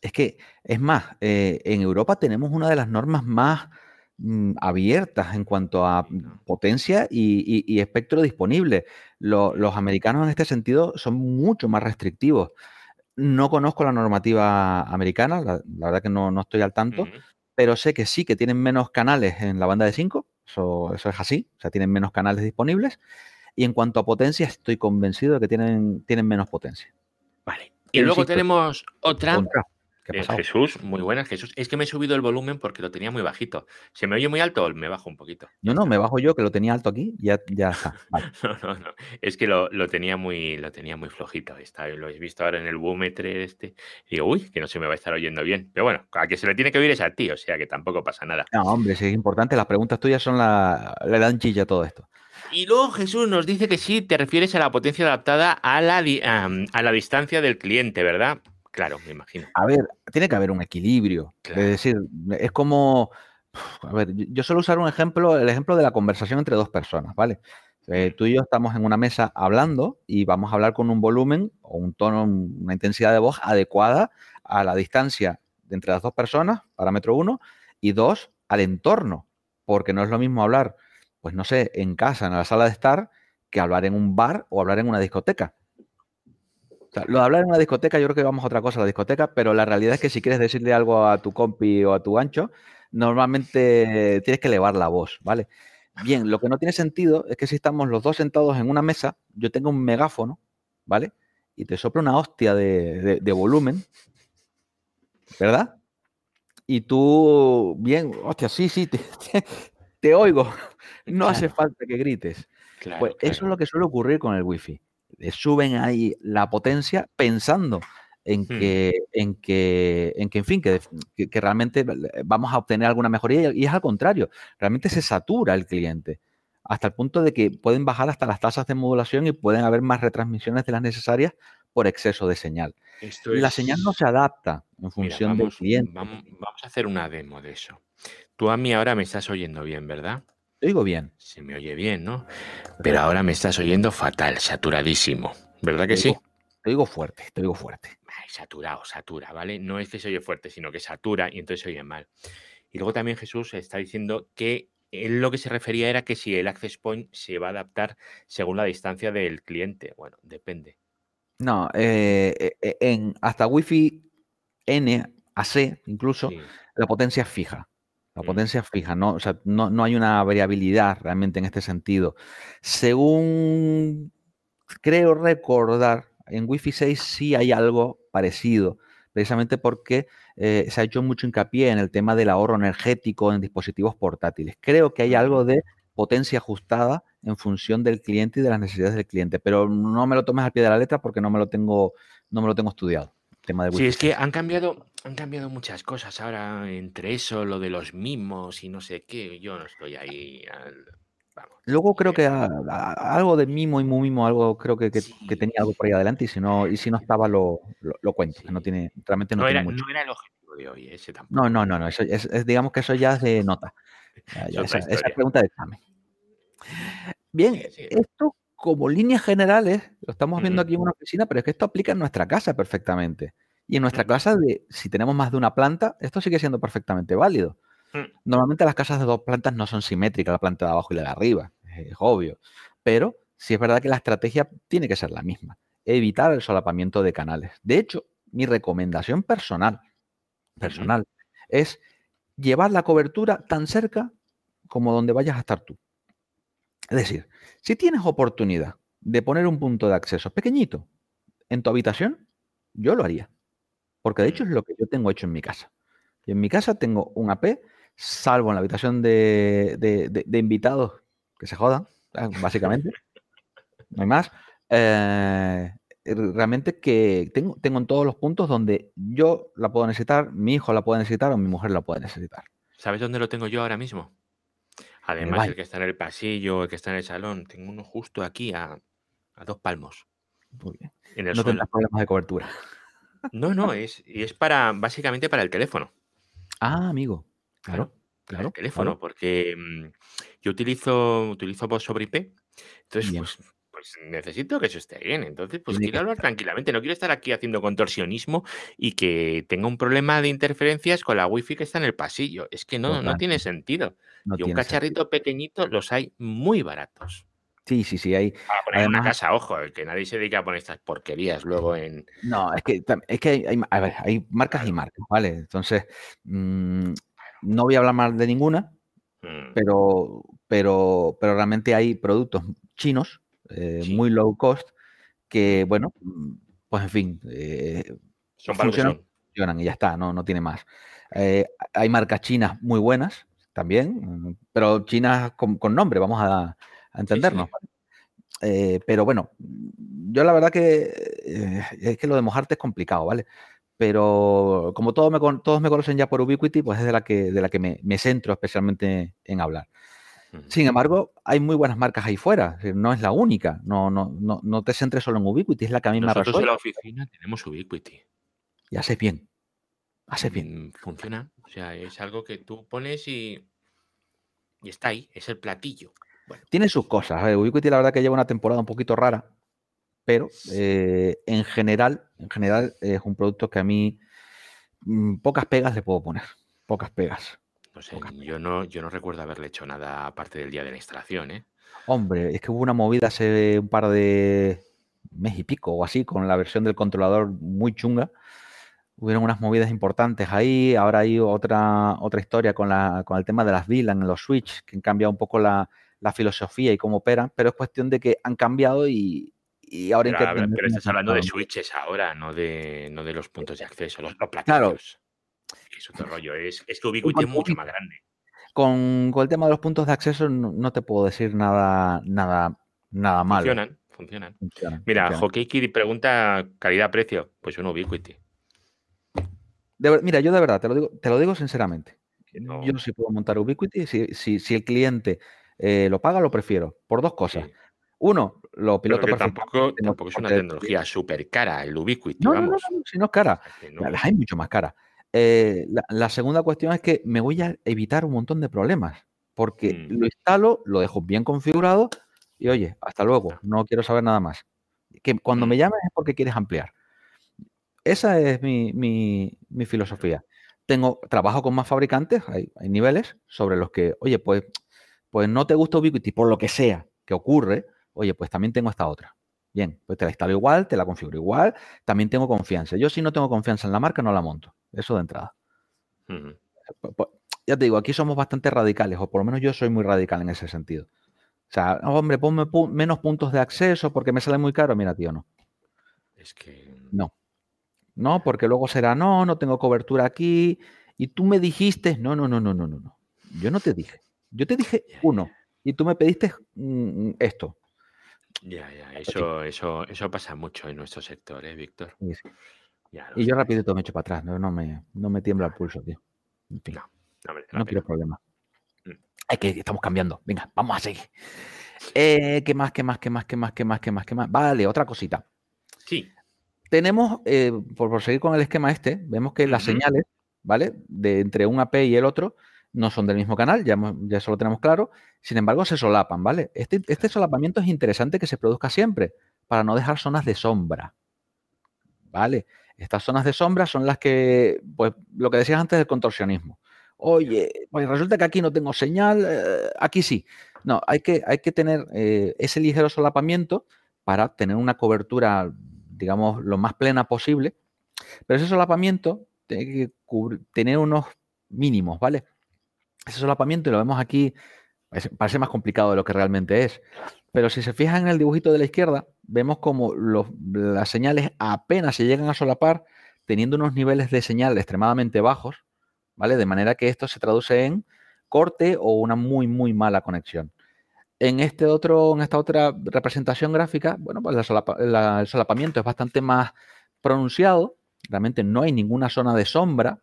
Es que, es más, eh, en Europa tenemos una de las normas más mm, abiertas en cuanto a potencia y, espectro disponible. los americanos en este sentido son mucho más restrictivos. No conozco la normativa americana, la, verdad que no, estoy al tanto, pero sé que sí que tienen menos canales en la banda de 5, eso, eso es así, o sea, tienen menos canales disponibles. Y en cuanto a potencia, estoy convencido de que tienen, tienen menos potencia. Vale. Y luego tenemos otra. Jesús, muy buena, Jesús. Es que me he subido el volumen porque lo tenía muy bajito. ¿Se me oye muy alto o me bajo un poquito? No, no, me bajo yo, que lo tenía alto aquí, ya, ya está. no, no, no. Es que lo, tenía muy, lo tenía muy flojito. Está, lo he visto ahora en el búmetre este. Y digo, uy, que no se me va a estar oyendo bien. Pero bueno, a que se le tiene que oír es a ti, o sea que tampoco pasa nada. No, hombre, sí es importante. Las preguntas tuyas son la, le dan chilla todo esto. Y luego Jesús nos dice que sí, te refieres a la potencia adaptada a la, a la distancia del cliente, ¿verdad? Claro, me imagino. A ver, tiene que haber un equilibrio. Es decir, es como. A ver, yo suelo usar un ejemplo, el ejemplo de la conversación entre dos personas, ¿vale? Eh, tú y yo estamos en una mesa hablando y vamos a hablar con un volumen o un tono, una intensidad de voz adecuada a la distancia entre las dos personas, parámetro uno, y dos, al entorno, porque no es lo mismo hablar, pues no sé, en casa, en la sala de estar, que hablar en un bar o hablar en una discoteca lo de hablar en una discoteca, yo creo que vamos a otra cosa, la discoteca, pero la realidad es que si quieres decirle algo a tu compi o a tu ancho, normalmente tienes que elevar la voz, ¿vale? Bien, lo que no tiene sentido es que si estamos los dos sentados en una mesa, yo tengo un megáfono, ¿vale? Y te sopla una hostia de, volumen, ¿verdad? Y tú, bien, hostia, sí, sí, te, oigo. No hace falta que grites. pues eso es lo que suele ocurrir con el wifi suben ahí la potencia pensando en hmm. que, en que, en que, en fin, que, que, realmente vamos a obtener alguna mejoría y es al contrario, realmente se satura el cliente hasta el punto de que pueden bajar hasta las tasas de modulación y pueden haber más retransmisiones de las necesarias por exceso de señal. La señal no se adapta en función del cliente. Vamos, vamos, a hacer una demo de eso. Tú a mí ahora me estás oyendo bien, ¿verdad? Te oigo bien. Se me oye bien, ¿no? Pero ahora me estás oyendo fatal, saturadísimo. ¿Verdad que sí? Te oigo fuerte, te oigo fuerte. saturado, satura, ¿vale? No es que se oye fuerte, sino que satura y entonces se oye mal. Y luego también Jesús está diciendo que él lo que se refería era que si el access point se va a adaptar según la distancia del cliente. Bueno, depende. No, eh, eh, en hasta Wi-Fi N a C incluso la potencia es fija. La mm. potencia es fija, ¿no? O sea, no, hay una variabilidad realmente en este sentido. Según creo recordar, en Wi-Fi 6 sí hay algo parecido, precisamente porque eh, se ha hecho mucho hincapié en el tema del ahorro energético en dispositivos portátiles. Creo que hay algo de potencia ajustada en función del cliente y de las necesidades del cliente, pero no me lo tomes al pie de la letra porque no me lo tengo, no me lo tengo estudiado sí, es que han cambiado, han cambiado muchas cosas ahora, entre eso, lo de los mimos y no sé qué. Yo no estoy ahí. Luego creo que algo de mimo y muy mimo, algo creo que, tenía algo por ahí adelante y si no, y si no estaba lo, lo, cuento, no tiene, realmente no, tiene era, mucho. No era el objetivo de hoy, ese tampoco. No, no, no, no, eso es, digamos que eso ya es de nota. esa, pregunta de examen. Bien, esto como líneas generales, lo estamos viendo aquí en una oficina, pero es que esto aplica en nuestra casa perfectamente. Y en nuestra casa, de, si tenemos más de una planta, esto sigue siendo perfectamente válido. Mm. Normalmente las casas de dos plantas no son simétricas, la planta de abajo y la de arriba, es obvio. Pero sí es verdad que la estrategia tiene que ser la misma, evitar el solapamiento de canales. De hecho, mi recomendación personal, personal, es llevar la cobertura tan cerca como donde vayas a estar tú. Es decir, si tienes oportunidad de poner un punto de acceso pequeñito en tu habitación, yo lo haría. Porque de hecho es lo que yo tengo hecho en mi casa. Y en mi casa tengo un AP, salvo en la habitación de, invitados que se jodan, básicamente. No hay más. Eh, realmente que tengo, tengo en todos los puntos donde yo la puedo necesitar, mi hijo la puede necesitar o mi mujer la puede necesitar. ¿Sabes dónde lo tengo yo ahora mismo? Además, el que está en el pasillo, el que está en el salón, tengo uno justo aquí a, dos palmos. Muy bien. no tendrás problemas de cobertura. No, no, es, y es para, básicamente para el teléfono. Ah, amigo. Claro, claro. el teléfono, porque mm, yo utilizo, utilizo voz sobre IP. Entonces, pues, pues necesito que eso esté bien. Entonces, pues quiero hablar tranquilamente. No quiero estar aquí haciendo contorsionismo y que tenga un problema de interferencias con la wifi que está en el pasillo. Es que no, no tiene sentido. y un cacharrito pequeñito los hay muy baratos. Sí, sí, sí. Hay, Para poner en una casa, ojo, que nadie se dedica a poner estas porquerías luego en. No, es que, es que hay, a ver, hay marcas y marcas, ¿vale? Entonces, mm, no voy a hablar más de ninguna, mm. pero, pero, pero realmente hay productos chinos eh, muy low cost que, bueno, mm, pues en fin, eh, son funcionan, funcionan y ya está, no, no tiene más. Eh, hay marcas chinas muy buenas también, pero chinas con nombre, vamos a entendernos. Eh, pero bueno, yo la verdad que es que lo de mojarte es complicado, ¿vale? Pero como todos me, todos me conocen ya por Ubiquiti, pues es de la que, de la que me, centro especialmente en hablar. Sin embargo, hay muy buenas marcas ahí fuera, no es la única. No, no, no, no te centres solo en Ubiquiti, es la que a mí me Nosotros en la oficina tenemos Ubiquiti. Y haces bien. Haces bien. Mm, funciona. O sea, es algo que tú pones y, y está ahí, es el platillo. Tiene sus cosas. Ubiquiti la verdad que lleva una temporada un poquito rara, pero eh, en general, en general es un producto que a mí mm, pocas pegas le puedo poner. Pocas pegas. No sé, yo no, yo no recuerdo haberle hecho nada aparte del día de la instalación, ¿eh? Hombre, es que hubo una movida hace un par de mes y pico o así con la versión del controlador muy chunga. Hubieron unas movidas importantes ahí. Ahora hay otra, otra historia con, la, con el tema de las VLAN en los switch, que han cambiado un poco la, la filosofía y cómo operan, pero es cuestión de que han cambiado y, ahora pero, pero estás hablando de switches ahora, no de, no de los puntos de acceso, los, los Claro. Es otro rollo, es, es que Ubiquiti es mucho más grande. Con, el tema de los puntos de acceso no, te puedo decir nada, nada, nada malo. Funcionan, funcionan. Mira, Hockey pregunta calidad-precio. Pues un Ubiquiti. mira, yo de verdad, te lo digo, te lo digo sinceramente. Yo no sé puedo montar Ubiquiti si, si, si el cliente eh, lo paga, lo prefiero, por dos cosas. Uno, lo piloto Tampoco, tampoco es una tecnología súper cara, el Ubiquiti, no, No, no, si no es cara. Las hay mucho más cara. Eh, la, segunda cuestión es que me voy a evitar un montón de problemas, porque mm. lo instalo, lo dejo bien configurado y oye, hasta luego, no quiero saber nada más. Que cuando me mm. llames es porque quieres ampliar. Esa es mi, mi, filosofía. Tengo, trabajo con más fabricantes, hay, hay niveles sobre los que, oye, pues pues no te gusta Ubiquiti por lo que sea que ocurre, oye, pues también tengo esta otra. Bien, pues te la instalo igual, te la configuro igual, también tengo confianza. Yo si no tengo confianza en la marca, no la monto. Eso de entrada. ya te digo, aquí somos bastante radicales, o por lo menos yo soy muy radical en ese sentido. O sea, hombre, ponme menos puntos de acceso porque me sale muy caro. Mira, tío, no. Es que. No. No, porque luego será, no, no tengo cobertura aquí. Y tú me dijiste, no, no, no, no, no, no, no. Yo no te dije. Yo te dije uno y tú me pediste mm, esto. Ya, ya, eso, eso, eso pasa mucho en nuestro sector, ¿eh, Víctor? Y yo rapidito me echo para atrás, no, no, me, no me tiembla el pulso, tío. No, no, quiero problemas. Mm. Es que estamos cambiando. Venga, vamos a seguir. Eh, ¿Qué más, qué más, qué más, qué más, qué más, qué más, qué más? Vale, otra cosita. Sí. Tenemos, eh, por, seguir con el esquema este, vemos que las señales, ¿vale? De entre un AP y el otro, no son del mismo canal, ya, ya eso lo tenemos claro, sin embargo se solapan, ¿vale? Este, este solapamiento es interesante que se produzca siempre para no dejar zonas de sombra, ¿vale? Estas zonas de sombra son las que, pues lo que decías antes del contorsionismo. Oye, pues resulta que aquí no tengo señal, eh, aquí sí. No, hay que, hay que tener eh, ese ligero solapamiento para tener una cobertura, digamos, lo más plena posible. Pero ese solapamiento tiene que tener unos mínimos, ¿vale? ese solapamiento, y lo vemos aquí, parece más complicado de lo que realmente es. Pero si se fijan en el dibujito de la izquierda, vemos como las señales apenas se llegan a solapar, teniendo unos niveles de señal extremadamente bajos, ¿vale? De manera que esto se traduce en corte o una muy, muy mala conexión. En, este otro, en esta otra representación gráfica, bueno, pues el solapamiento es bastante más pronunciado, realmente no hay ninguna zona de sombra,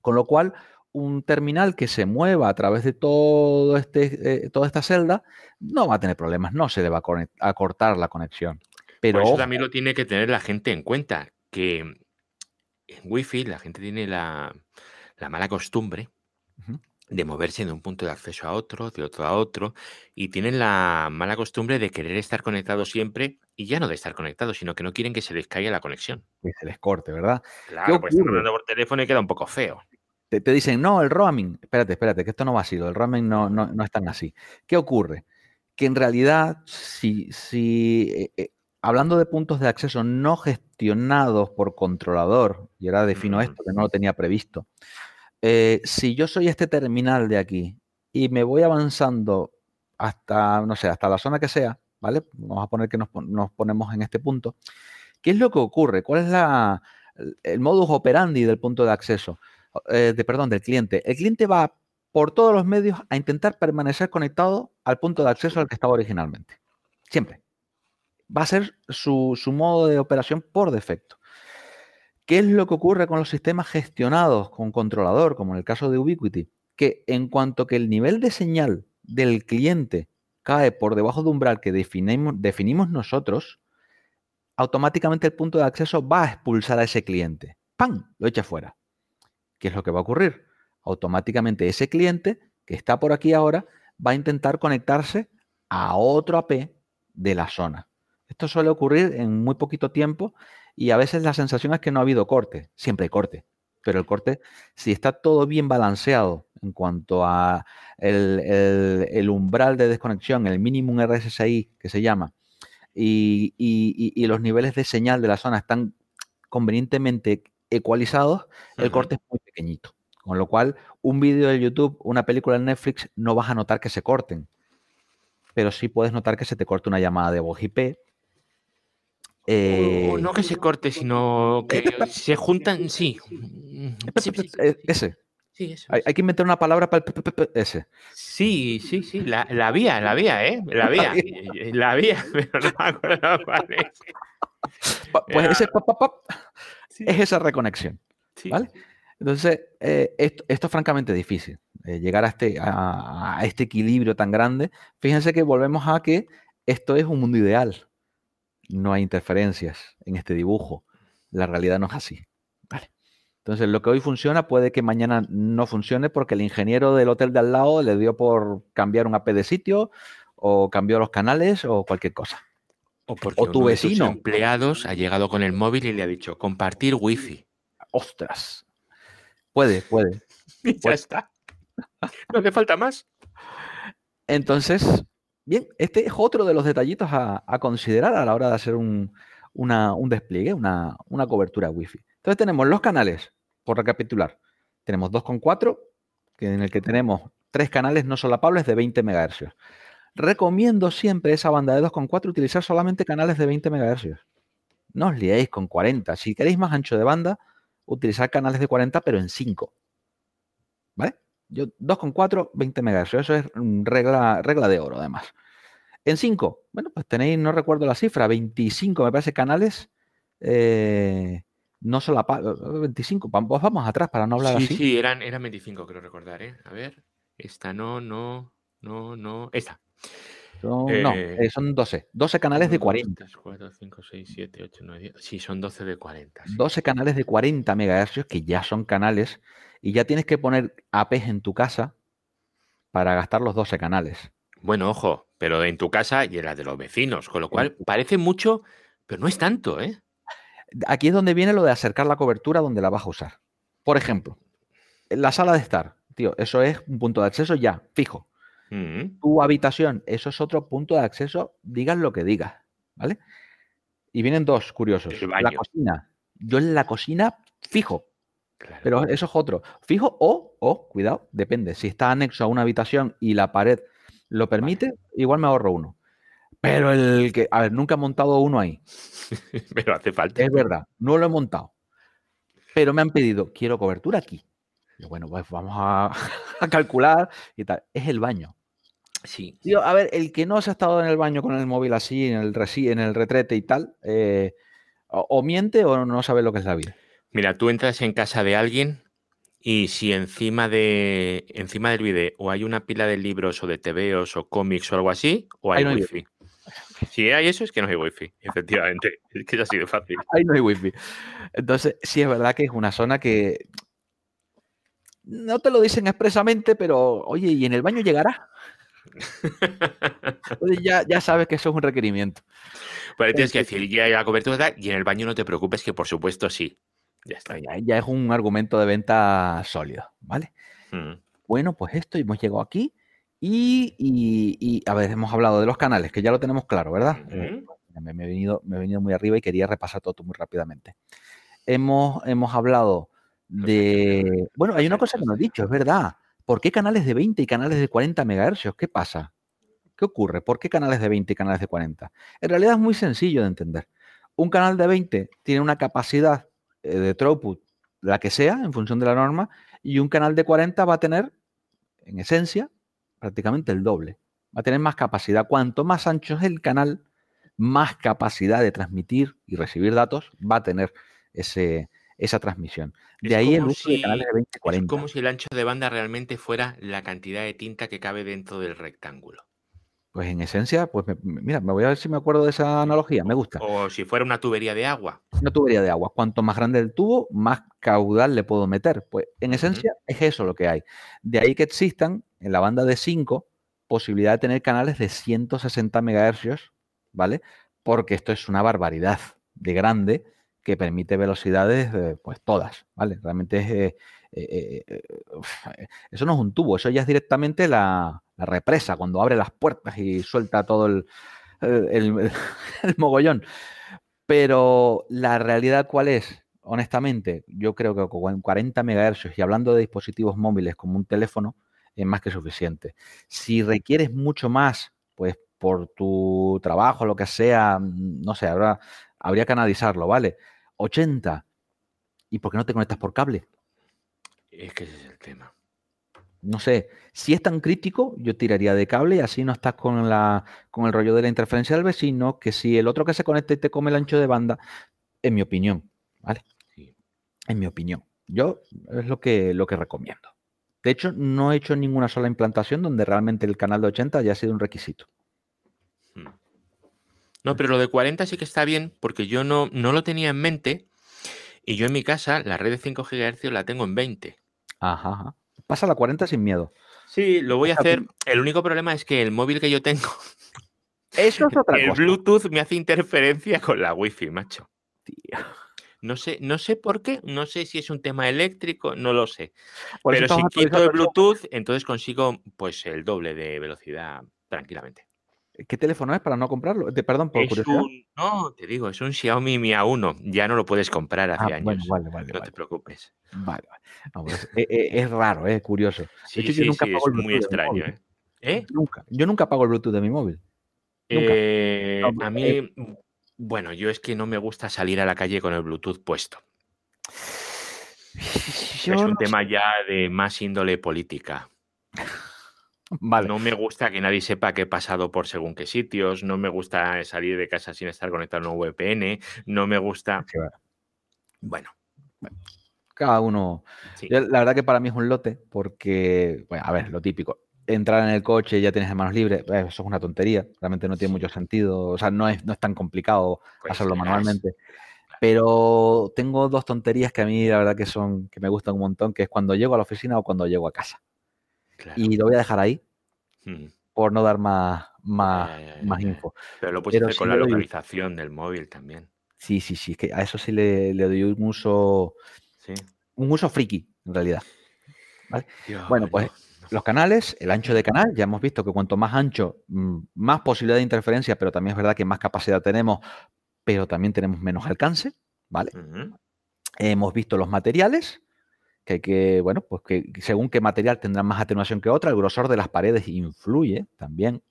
con lo cual un terminal que se mueva a través de todo este, eh, toda esta celda no va a tener problemas, no se le va a, cortar la conexión. Pero eso también lo tiene que tener la gente en cuenta, que en Wi-Fi la gente tiene la, mala costumbre de moverse de un punto de acceso a otro, de otro a otro, y tienen la mala costumbre de querer estar conectados siempre, y ya no de estar conectados, sino que no quieren que se les caiga la conexión. Que se les corte, ¿verdad? Claro, pues hablando por teléfono y queda un poco feo. Te, dicen, no, el roaming, espérate, espérate, que esto no va así, el roaming no, no, no es tan así. ¿Qué ocurre? Que en realidad, si, si eh, eh, hablando de puntos de acceso no gestionados por controlador, y ahora defino esto que no lo tenía previsto, eh, si yo soy este terminal de aquí y me voy avanzando hasta, no sé, hasta la zona que sea, ¿vale? Vamos a poner que nos, ponemos en este punto. ¿Qué es lo que ocurre? ¿Cuál es la, el modus operandi del punto de acceso? Eh, de, perdón, del cliente. El cliente va por todos los medios a intentar permanecer conectado al punto de acceso al que estaba originalmente. Siempre. Va a ser su, su modo de operación por defecto. ¿Qué es lo que ocurre con los sistemas gestionados con controlador, como en el caso de Ubiquiti? Que en cuanto que el nivel de señal del cliente cae por debajo de umbral que definimos, definimos nosotros, automáticamente el punto de acceso va a expulsar a ese cliente. ¡Pam! Lo echa fuera. ¿Qué es lo que va a ocurrir? Automáticamente ese cliente que está por aquí ahora va a intentar conectarse a otro AP de la zona. Esto suele ocurrir en muy poquito tiempo y a veces la sensación es que no ha habido corte, siempre hay corte, pero el corte, si está todo bien balanceado en cuanto a el, umbral de desconexión, el mínimo RSSI que se llama, y, los niveles de señal de la zona están convenientemente ecualizados, el corte es muy pequeñito. Con lo cual, un vídeo de YouTube, una película en Netflix, no vas a notar que se corten. Pero sí puedes notar que se te corte una llamada de voz IP, eh, no que se corte, sino que se juntan, sí. Ese. Sí, eso hay, hay, que inventar una palabra para el ese. Sí, sí, sí, la, la vía, la vía, ¿eh? La vía, la vía, pero no me acuerdo cuál es. Pues ese es esa reconexión. ¿Vale? Entonces, eh, esto, esto, es francamente difícil, eh, llegar a este, a este equilibrio tan grande. Fíjense que volvemos a que esto es un mundo ideal no hay interferencias en este dibujo. La realidad no es así. Vale. Entonces, lo que hoy funciona puede que mañana no funcione porque el ingeniero del hotel de al lado le dio por cambiar un AP de sitio o cambió los canales o cualquier cosa. O porque tu vecino. empleados ha llegado con el móvil y le ha dicho compartir wifi. Ostras. Puede, puede. ya está. No hace falta más. Entonces, Bien, este es otro de los detallitos a, considerar a la hora de hacer un, despliegue, una, cobertura Wi-Fi. Entonces tenemos los canales, por recapitular. Tenemos 2.4, en el que tenemos tres canales no solapables de 20 MHz. Recomiendo siempre esa banda de 2.4 utilizar solamente canales de 20 MHz. No os liéis con 40. Si queréis más ancho de banda, utilizar canales de 40, pero en 5. ¿Vale? Yo 2,4, 20 MHz. Eso es regla, regla de oro, además. En 5, bueno, pues tenéis, no recuerdo la cifra, 25, me parece, canales. Eh, no solo 25, vamos, vamos atrás para no hablar así. Sí, sí, eran, eran 25, creo recordar, ¿eh? A ver, esta no, no, no, no, esta. No, eh, eh, son 12. 12 canales de 40. 4, 5, 6, 7, 8, 9, 10. Sí, son 12 de 40. 12 canales de 40 MHz que ya son canales y ya tienes que poner APs en tu casa para gastar los 12 canales. Bueno, ojo, pero en tu casa y en la de los vecinos, con lo cual parece mucho, pero no es tanto, ¿eh? Aquí es donde viene lo de acercar la cobertura donde la vas a usar. Por ejemplo, en la sala de estar, tío, eso es un punto de acceso ya, fijo. Tu habitación, eso es otro punto de acceso, digas lo que digas, ¿vale? Y vienen dos curiosos. La cocina. Yo en la cocina, fijo, pero eso es otro. Fijo o, o, cuidado, depende. Si está anexo a una habitación y la pared lo permite, igual me ahorro uno. Pero el que, a ver, nunca he montado uno ahí. Pero hace falta. Es verdad, no lo he montado. Pero me han pedido, quiero cobertura aquí. Y bueno, pues vamos a, calcular y tal. Es el baño. Sí. a ver, el que no se ha estado en el baño con el móvil así, en el, en el retrete y tal, eh, o miente o no sabe lo que es la vida. Mira, tú entras en casa de alguien y si encima de encima del vídeo o hay una pila de libros o de TVOs o cómics o algo así, o hay wifi. Si hay eso es que no hay wifi, efectivamente. Es que es así de fácil. Ahí no hay wifi. Entonces, sí es verdad que es una zona que no te lo dicen expresamente, pero oye, ¿y en el baño llegará? Ya, ya sabes que eso es un requerimiento. Pero tienes que decir, ya la cobertura y en el baño no te preocupes, que por supuesto sí. Ya está. Ya, es un argumento de venta sólido, ¿vale? Mm. Bueno, pues esto, hemos llegado aquí y, a ver, hemos hablado de los canales, que ya lo tenemos claro, ¿verdad? Eh, me, he venido, me he venido muy arriba y quería repasar todo muy rápidamente. Hemos, hemos hablado de... Bueno, hay una cosa que no he dicho, es verdad. ¿Por qué canales de 20 y canales de 40 MHz? ¿Qué pasa? ¿Qué ocurre? ¿Por qué canales de 20 y canales de 40? En realidad es muy sencillo de entender. Un canal de 20 tiene una capacidad eh, de throughput, la que sea, en función de la norma, y un canal de 40 va a tener, en esencia, prácticamente el doble. Va a tener más capacidad. Cuanto más ancho es el canal, más capacidad de transmitir y recibir datos va a tener ese, esa transmisión. De ahí el uso de canales de 20 40. Es como si el ancho de banda realmente fuera la cantidad de tinta que cabe dentro del rectángulo. Pues en esencia, pues mira, me voy a ver si me acuerdo de esa analogía, me gusta. O si fuera una tubería de agua. Una tubería de agua. Cuanto más grande el tubo, más caudal le puedo meter. Pues en esencia es eso lo que hay. De ahí que existan en la banda de 5 posibilidad de tener canales de 160 MHz, ¿vale? Porque esto es una barbaridad de grande que permite velocidades, pues todas, ¿vale? Realmente es... Eh, eh, eh, eso no es un tubo, eso ya es directamente la, represa, cuando abre las puertas y suelta todo el, mogollón. Pero la realidad, ¿cuál es? Honestamente, yo creo que con 40 MHz y hablando de dispositivos móviles como un teléfono, es más que suficiente. Si requieres mucho más, pues por tu trabajo, lo que sea, no sé, ahora habría que analizarlo, ¿vale? 80. ¿Y por qué no te conectas por cable? Es que ese es el tema. No sé, si es tan crítico, yo tiraría de cable y así no estás con, la, con el rollo de la interferencia del vecino, que si el otro que se conecta y te come el ancho de banda, en mi opinión, ¿vale? Sí. En mi opinión. Yo es lo que, lo que recomiendo. De hecho, no he hecho ninguna sola implantación donde realmente el canal de 80 haya sido un requisito. No, pero lo de 40 sí que está bien porque yo no, no lo tenía en mente y yo en mi casa la red de 5 GHz la tengo en 20. Ajá, Pasa la 40 sin miedo. Sí, lo voy a hacer. El único problema es que el móvil que yo tengo. Eso es otra el Bluetooth me hace interferencia con la Wi-Fi, macho. Tío. No sé, no sé por qué, no sé si es un tema eléctrico, no lo sé. Pero si quito el Bluetooth, entonces consigo pues el doble de velocidad tranquilamente. ¿Qué teléfono es para no comprarlo? perdón, por curiosidad. no, te digo, es un Xiaomi Mi A1. Ya no lo puedes comprar hace ah, años. vale, vale, no te preocupes. Vale, vale. es, e, e, es, raro, es curioso. Sí, sí, sí, es muy extraño. ¿eh? ¿Eh? Nunca. Yo nunca pago el Bluetooth de mi móvil. Eh, a mí, bueno, yo es que no me gusta salir a la calle con el Bluetooth puesto. es un tema ya de más índole política. Vale. No me gusta que nadie sepa que he pasado por según qué sitios, no me gusta salir de casa sin estar conectado a un VPN, no me gusta... Bueno. Cada uno... la verdad que para mí es un lote porque, bueno, a ver, lo típico, entrar en el coche y ya tienes manos libres, eh, eso es una tontería, realmente no tiene mucho sentido, o sea, no es, no es tan complicado pues hacerlo manualmente. Pero tengo dos tonterías que a mí la verdad que son, que me gustan un montón, que es cuando llego a la oficina o cuando llego a casa. Y lo voy a dejar ahí hmm. por no dar más, más, más info. Pero lo puedes hacer con la localización del móvil también. Sí, sí, sí, que a eso sí le, doy un uso, un uso friki, en realidad. bueno, pues los canales, el ancho de canal, ya hemos visto que cuanto más ancho, mm, más posibilidad de interferencia, pero también es verdad que más capacidad tenemos, pero también tenemos menos alcance, ¿vale? Hemos visto los materiales, que hay que, bueno, pues que según qué material tendrá más atenuación que otra, el grosor de las paredes influye también.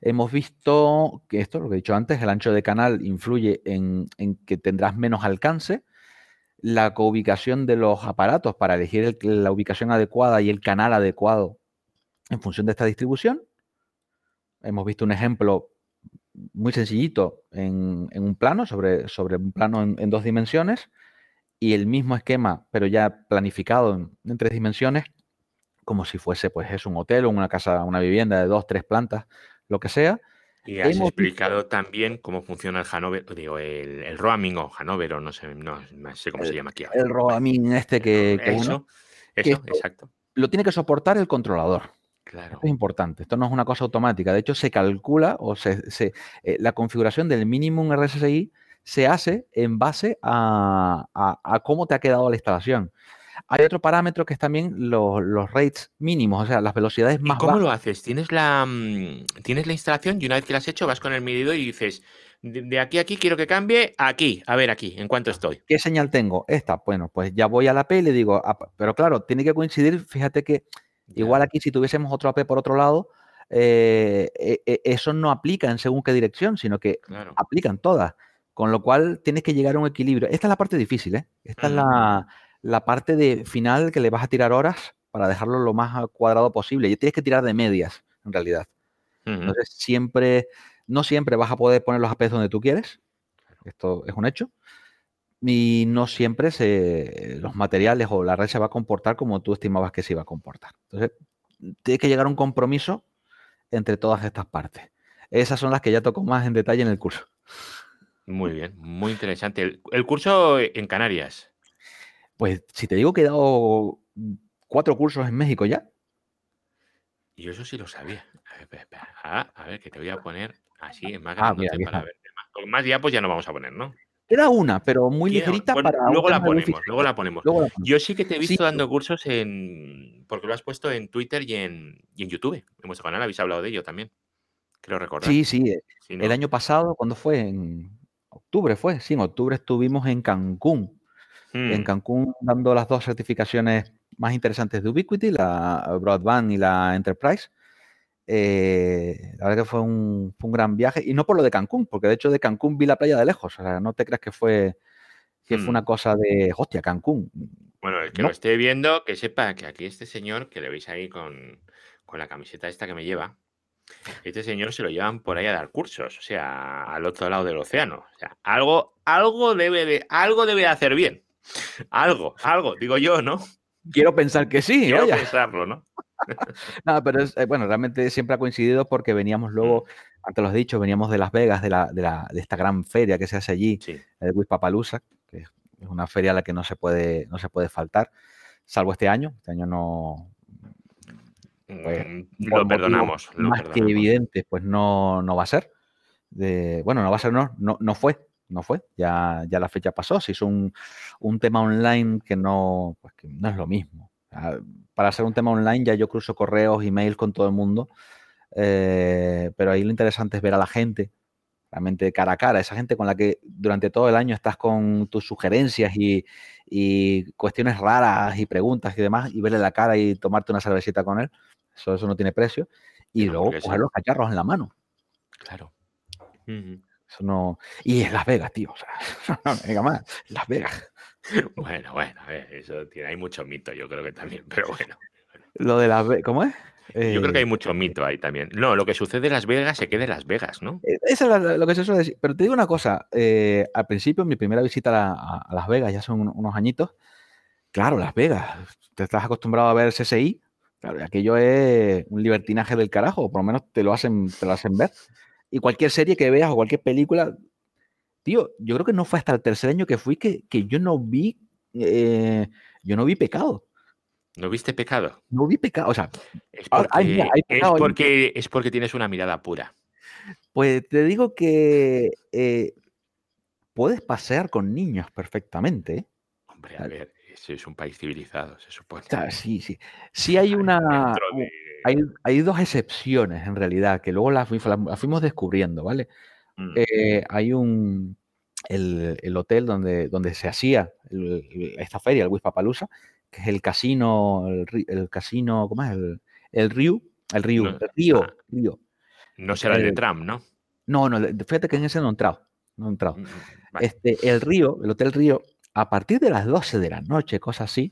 Hemos visto que esto, lo que he dicho antes, el ancho de canal influye en, en que tendrás menos alcance, la ubicación de los aparatos para elegir la ubicación adecuada y el canal adecuado en función de esta distribución. Hemos visto un ejemplo muy sencillito en, un plano, sobre, sobre un plano en, dos dimensiones, y el mismo esquema, pero ya planificado en, tres dimensiones, como si fuese pues es un hotel o una casa, una vivienda de dos, tres plantas, lo que sea, y has explicado también cómo funciona el Hanover, digo, el, el roaming o Hanover, o no sé, no, sé cómo se llama aquí. El roaming este que, eso, Eso, exacto. Lo tiene que soportar el controlador. Claro. Esto es importante. Esto no es una cosa automática. De hecho, se calcula o se, eh, la configuración del minimum RSSI se hace en base a, cómo te ha quedado la instalación. Hay otro parámetro que es también los, rates mínimos, o sea, las velocidades más ¿Y cómo lo haces? ¿Tienes la, mm, tienes la instalación y una vez que la has hecho vas con el medidor y dices, de, aquí a aquí quiero que cambie, aquí, a ver aquí, ¿en cuánto estoy? ¿Qué señal tengo? Esta. Bueno, pues ya voy a la P y le digo, ah, pero claro, tiene que coincidir, fíjate que igual aquí si tuviésemos otro AP por otro lado, eh, e, e, eso no aplica en según qué dirección, sino que aplican todas. Con lo cual tienes que llegar a un equilibrio. Esta es la parte difícil, ¿eh? Esta es la, parte de final que le vas a tirar horas para dejarlo lo más cuadrado posible. Y tienes que tirar de medias, en realidad. Entonces, siempre, no siempre vas a poder poner los APs donde tú quieres. Esto es un hecho. Y no siempre se, los materiales o la red se va a comportar como tú estimabas que se iba a comportar. Entonces, tienes que llegar a un compromiso entre todas estas partes. Esas son las que ya toco más en detalle en el curso. Muy bien, muy interesante. El, curso en Canarias. Pues si te digo que he dado cuatro cursos en México ya. Yo eso sí lo sabía. A ver, que te voy a poner así en más ah, para ver. Con más pues ya no vamos a poner, ¿no? Era una, pero muy ligerita para. Luego la, ponemos, luego la ponemos, Yo sí que te he visto dando cursos en. Porque lo has puesto en Twitter y en, y en YouTube. En vuestro canal habéis hablado de ello también. Creo recordar. Sí, sí. Eh, el año pasado, cuando fue? En octubre fue, sí, en octubre estuvimos en Cancún. En hmm. Cancún dando las dos certificaciones más interesantes de Ubiquiti, la Broadband y la Enterprise. Eh, la verdad que fue un, gran viaje, y no por lo de Cancún, porque de hecho de Cancún vi la playa de lejos, o sea, no te creas que fue, que fue una hmm. cosa de, hostia, Cancún. Bueno, el que lo esté viendo, que sepa que aquí este señor, que le veis ahí con, con la camiseta esta que me lleva, este señor se lo llevan por ahí a dar cursos, o sea, al otro lado del océano. O sea, algo, algo debe de, algo debe de hacer bien. Algo, algo, digo yo, ¿no? Quiero pensar que sí, Quiero pensarlo, ¿no? no, pero es, eh, bueno, realmente siempre ha coincidido porque veníamos luego, mm. antes lo he dicho, veníamos de Las Vegas, de, la, de, la, de esta gran feria que se hace allí, el Wispapalooza, que es una feria a la que no se puede, no se puede faltar, salvo este año. Este año no, pues, lo perdonamos. más que evidente, pues no, no va a ser. De, bueno, no va a ser, no, no, no fue, no fue. Ya, ya la fecha pasó. Se hizo un, un tema online que no, pues que no es lo mismo. Para hacer un tema online ya yo cruzo correos, emails con todo el mundo, eh, pero ahí lo interesante es ver a la gente, realmente cara a cara, esa gente con la que durante todo el año estás con tus sugerencias y, y cuestiones raras y preguntas y demás, y verle la cara y tomarte una cervecita con él. Eso, eso no tiene precio. Y luego coger los cacharros en la mano. Claro. Eso no. Y es Las Vegas, tío. O sea, no me más. Las Vegas. Bueno, bueno, eso tiene, hay mucho mito, yo creo que también, pero bueno. Lo de Las Vegas, ¿cómo es? Yo creo que hay eh, mucho mito ahí también. No, lo que sucede en Las Vegas se queda en Las Vegas, ¿no? Eh, eso es lo que se suele decir. Pero te digo una cosa, eh, al principio, mi primera visita a, Las Vegas, ya son unos añitos, claro, Las Vegas, te estás acostumbrado a ver CSI, claro, aquello es un libertinaje del carajo, o por lo menos te lo hacen, te lo hacen ver. Y cualquier serie que veas o cualquier película, tío, yo creo que no fue hasta el tercer año que fui que, que yo no vi, yo no vi pecado. ¿No viste pecado? No vi pecado, o sea, es porque, es porque, tienes una mirada pura. Pues te digo que eh, puedes pasear con niños perfectamente. ¿eh? Hombre, a ver, eso es un país civilizado, se supone. sí, sí. Sí hay una... Hay, dos excepciones en realidad, que luego las, fuimos descubriendo, ¿vale? Mm. Eh, hay un... El, hotel donde, donde se hacía esta feria, el Wispapalooza, que es el casino, el, casino, ¿cómo es? El, el Río, el Río, el Río, ah, Río. No será el, de Trump, ¿no? No, no, fíjate que en ese no he entrado, no he entrado. Mm, mm, este, el Río, el Hotel Río, a partir de las 12 de la noche, cosas así,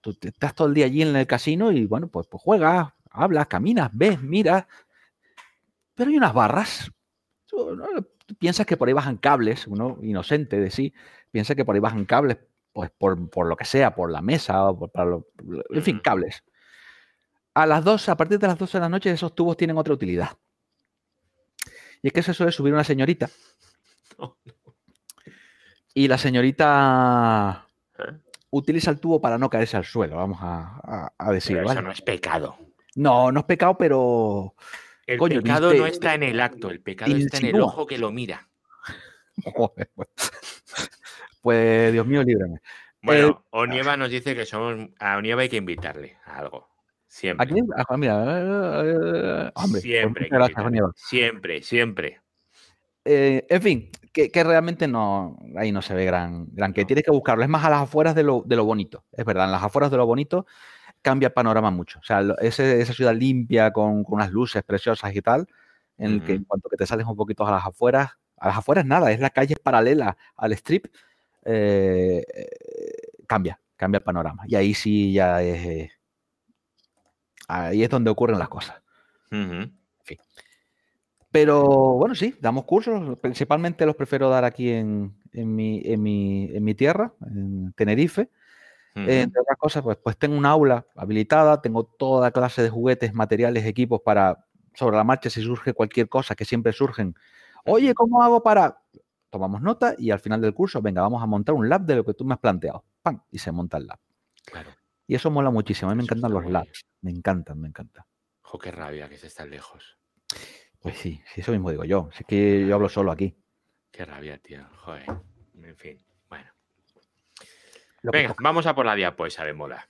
tú estás todo el día allí en el casino y bueno, pues, pues juegas, hablas, caminas, ves, miras, pero hay unas barras. Tú, piensas que por ahí bajan cables, uno inocente de sí, piensa que por ahí bajan cables pues por, lo que sea, por la mesa, o por, para en fin, cables. A las dos, a partir de las 12 de la noche, esos tubos tienen otra utilidad. Y es que eso es subir una señorita. Y la señorita, ¿Eh? utiliza el tubo para no caerse al suelo, vamos a, decir. eso no es pecado. No, no es pecado, pero. El pecado no está en el acto, el pecado está en el ojo que lo mira. Pues. pues, Dios mío, líbrame. Bueno, eh, Onieva nos dice que somos. A Onieva hay que invitarle a algo. Siempre. Aquí, mira, hombre, siempre, siempre, siempre. Eh, en fin, que, realmente no, ahí no se ve gran, gran que tienes que buscarlo. Es más a las afueras de lo, bonito. Es verdad, en las afueras de lo bonito cambia el panorama mucho. O sea, esa ciudad limpia con, unas luces preciosas y tal, en el que en cuanto que te sales un poquito a las afueras, a las afueras nada, es la calle paralela al strip, eh, cambia, cambia el panorama. Y ahí sí ya es, ahí es donde ocurren las cosas. Pero bueno, sí, damos cursos. Principalmente los prefiero dar aquí en, mi, tierra, en Tenerife. entre otras cosas, pues, pues tengo un aula habilitada, tengo toda clase de juguetes, materiales, equipos para sobre la marcha si surge cualquier cosa, que siempre surgen. Oye, ¿cómo hago para...? Tomamos nota y al final del curso, venga, vamos a montar un lab de lo que tú me has planteado. ¡Pam! Y se monta el lab. Claro. Y eso mola muchísimo. A mí me encantan los labs. Me encantan, me encantan. Jo, qué rabia que se están lejos. Pues sí, sí, eso mismo digo yo. Es que yo hablo solo aquí. Qué rabia, tío. Joder. En fin, bueno. Venga, vamos a por la diapo esa de moda.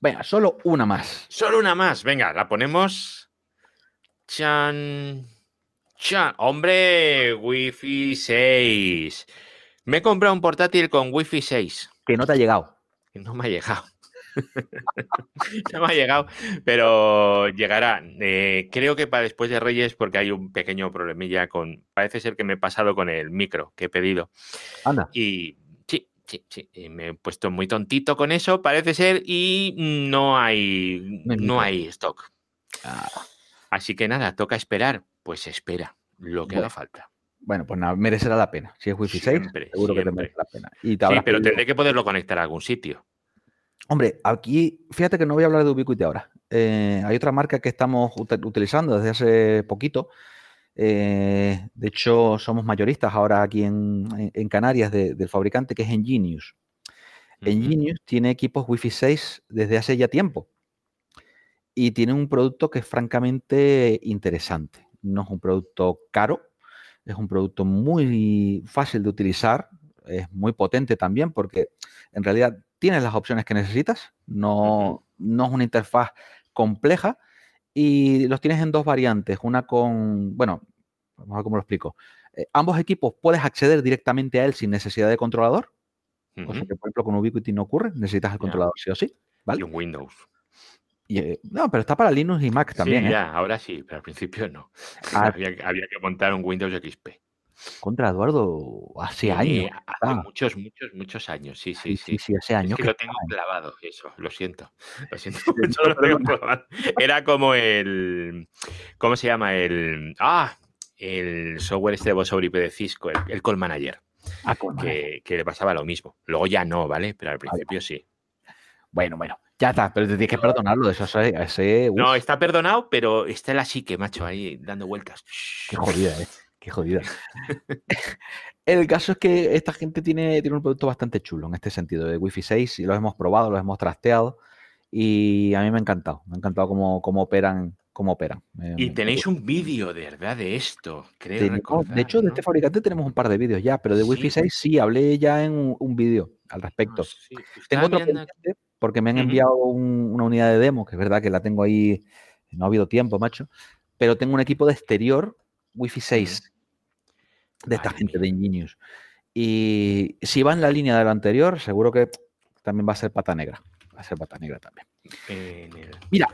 Venga, solo una más. Solo una más. Venga, la ponemos. Chan. Chan. Hombre, Wi-Fi 6. Me he comprado un portátil con Wi-Fi 6. Que no te ha llegado. Que no me ha llegado. no me ha llegado, pero llegará. Eh, creo que para después de Reyes, porque hay un pequeño problemilla con. Parece ser que me he pasado con el micro que he pedido. Anda. Y sí, sí, sí. me he puesto muy tontito con eso, parece ser, y no hay. No hay stock. Ah. Así que nada, toca esperar. Pues espera, lo que haga falta. Bueno, pues nada, merecerá la pena. Si es Wi-Fi 6, seguro que te merece la pena. sí, pero tendré que poderlo conectar a algún sitio. Hombre, aquí, fíjate que no voy a hablar de Ubiquiti ahora. Eh, hay otra marca que estamos utilizando desde hace poquito. Eh, de hecho, somos mayoristas ahora aquí en, Canarias del fabricante que es Engenius. Engenius tiene equipos Wi-Fi 6 desde hace ya tiempo y tiene un producto que es francamente interesante. No es un producto caro, es un producto muy fácil de utilizar, es muy potente también porque en realidad tienes las opciones que necesitas, no, no es una interfaz compleja y los tienes en dos variantes, una con, bueno, vamos a ver cómo lo explico. Eh, ambos equipos puedes acceder directamente a él sin necesidad de controlador, cosa que por ejemplo con Ubiquiti no ocurre, necesitas el controlador sí o sí, ¿vale? Y un Windows. Eh, no, pero está para Linux y Mac también. Sí, ya, ahora sí, pero al principio no. Ah. había, había, que montar un Windows XP. Contra Eduardo, hace años. Hace muchos, muchos, muchos años. Sí, sí, sí. Sí, hace años. que, lo tengo clavado, eso, lo siento. Lo siento Era como el. ¿Cómo se llama? El. Ah, el software este de sobre IP de Cisco, el, Call Manager. Ah, que, que, le pasaba lo mismo. Luego ya no, ¿vale? Pero al principio sí. Bueno, bueno, ya está, pero te tienes que perdonarlo eso. Ese, no, está perdonado, pero está la psique, macho, ahí dando vueltas. Qué jodida, ¿eh? Qué jodida. el caso es que esta gente tiene, tiene un producto bastante chulo en este sentido de Wi-Fi 6 y lo hemos probado, lo hemos trasteado y a mí me ha encantado. Me ha encantado cómo, cómo operan. Cómo operan. y tenéis un vídeo de verdad de esto, creo. de hecho, de este fabricante tenemos un par de vídeos ya, pero de Wi-Fi 6 sí, hablé ya en un, vídeo al respecto. Ah, tengo otro pendiente porque me han enviado una unidad de demo, que es verdad que la tengo ahí, no ha habido tiempo, macho, pero tengo un equipo de exterior Wi-Fi 6 de esta gente de Ingenious. Y si va en la línea de lo anterior, seguro que también va a ser pata negra. Va a ser pata negra también. Mira,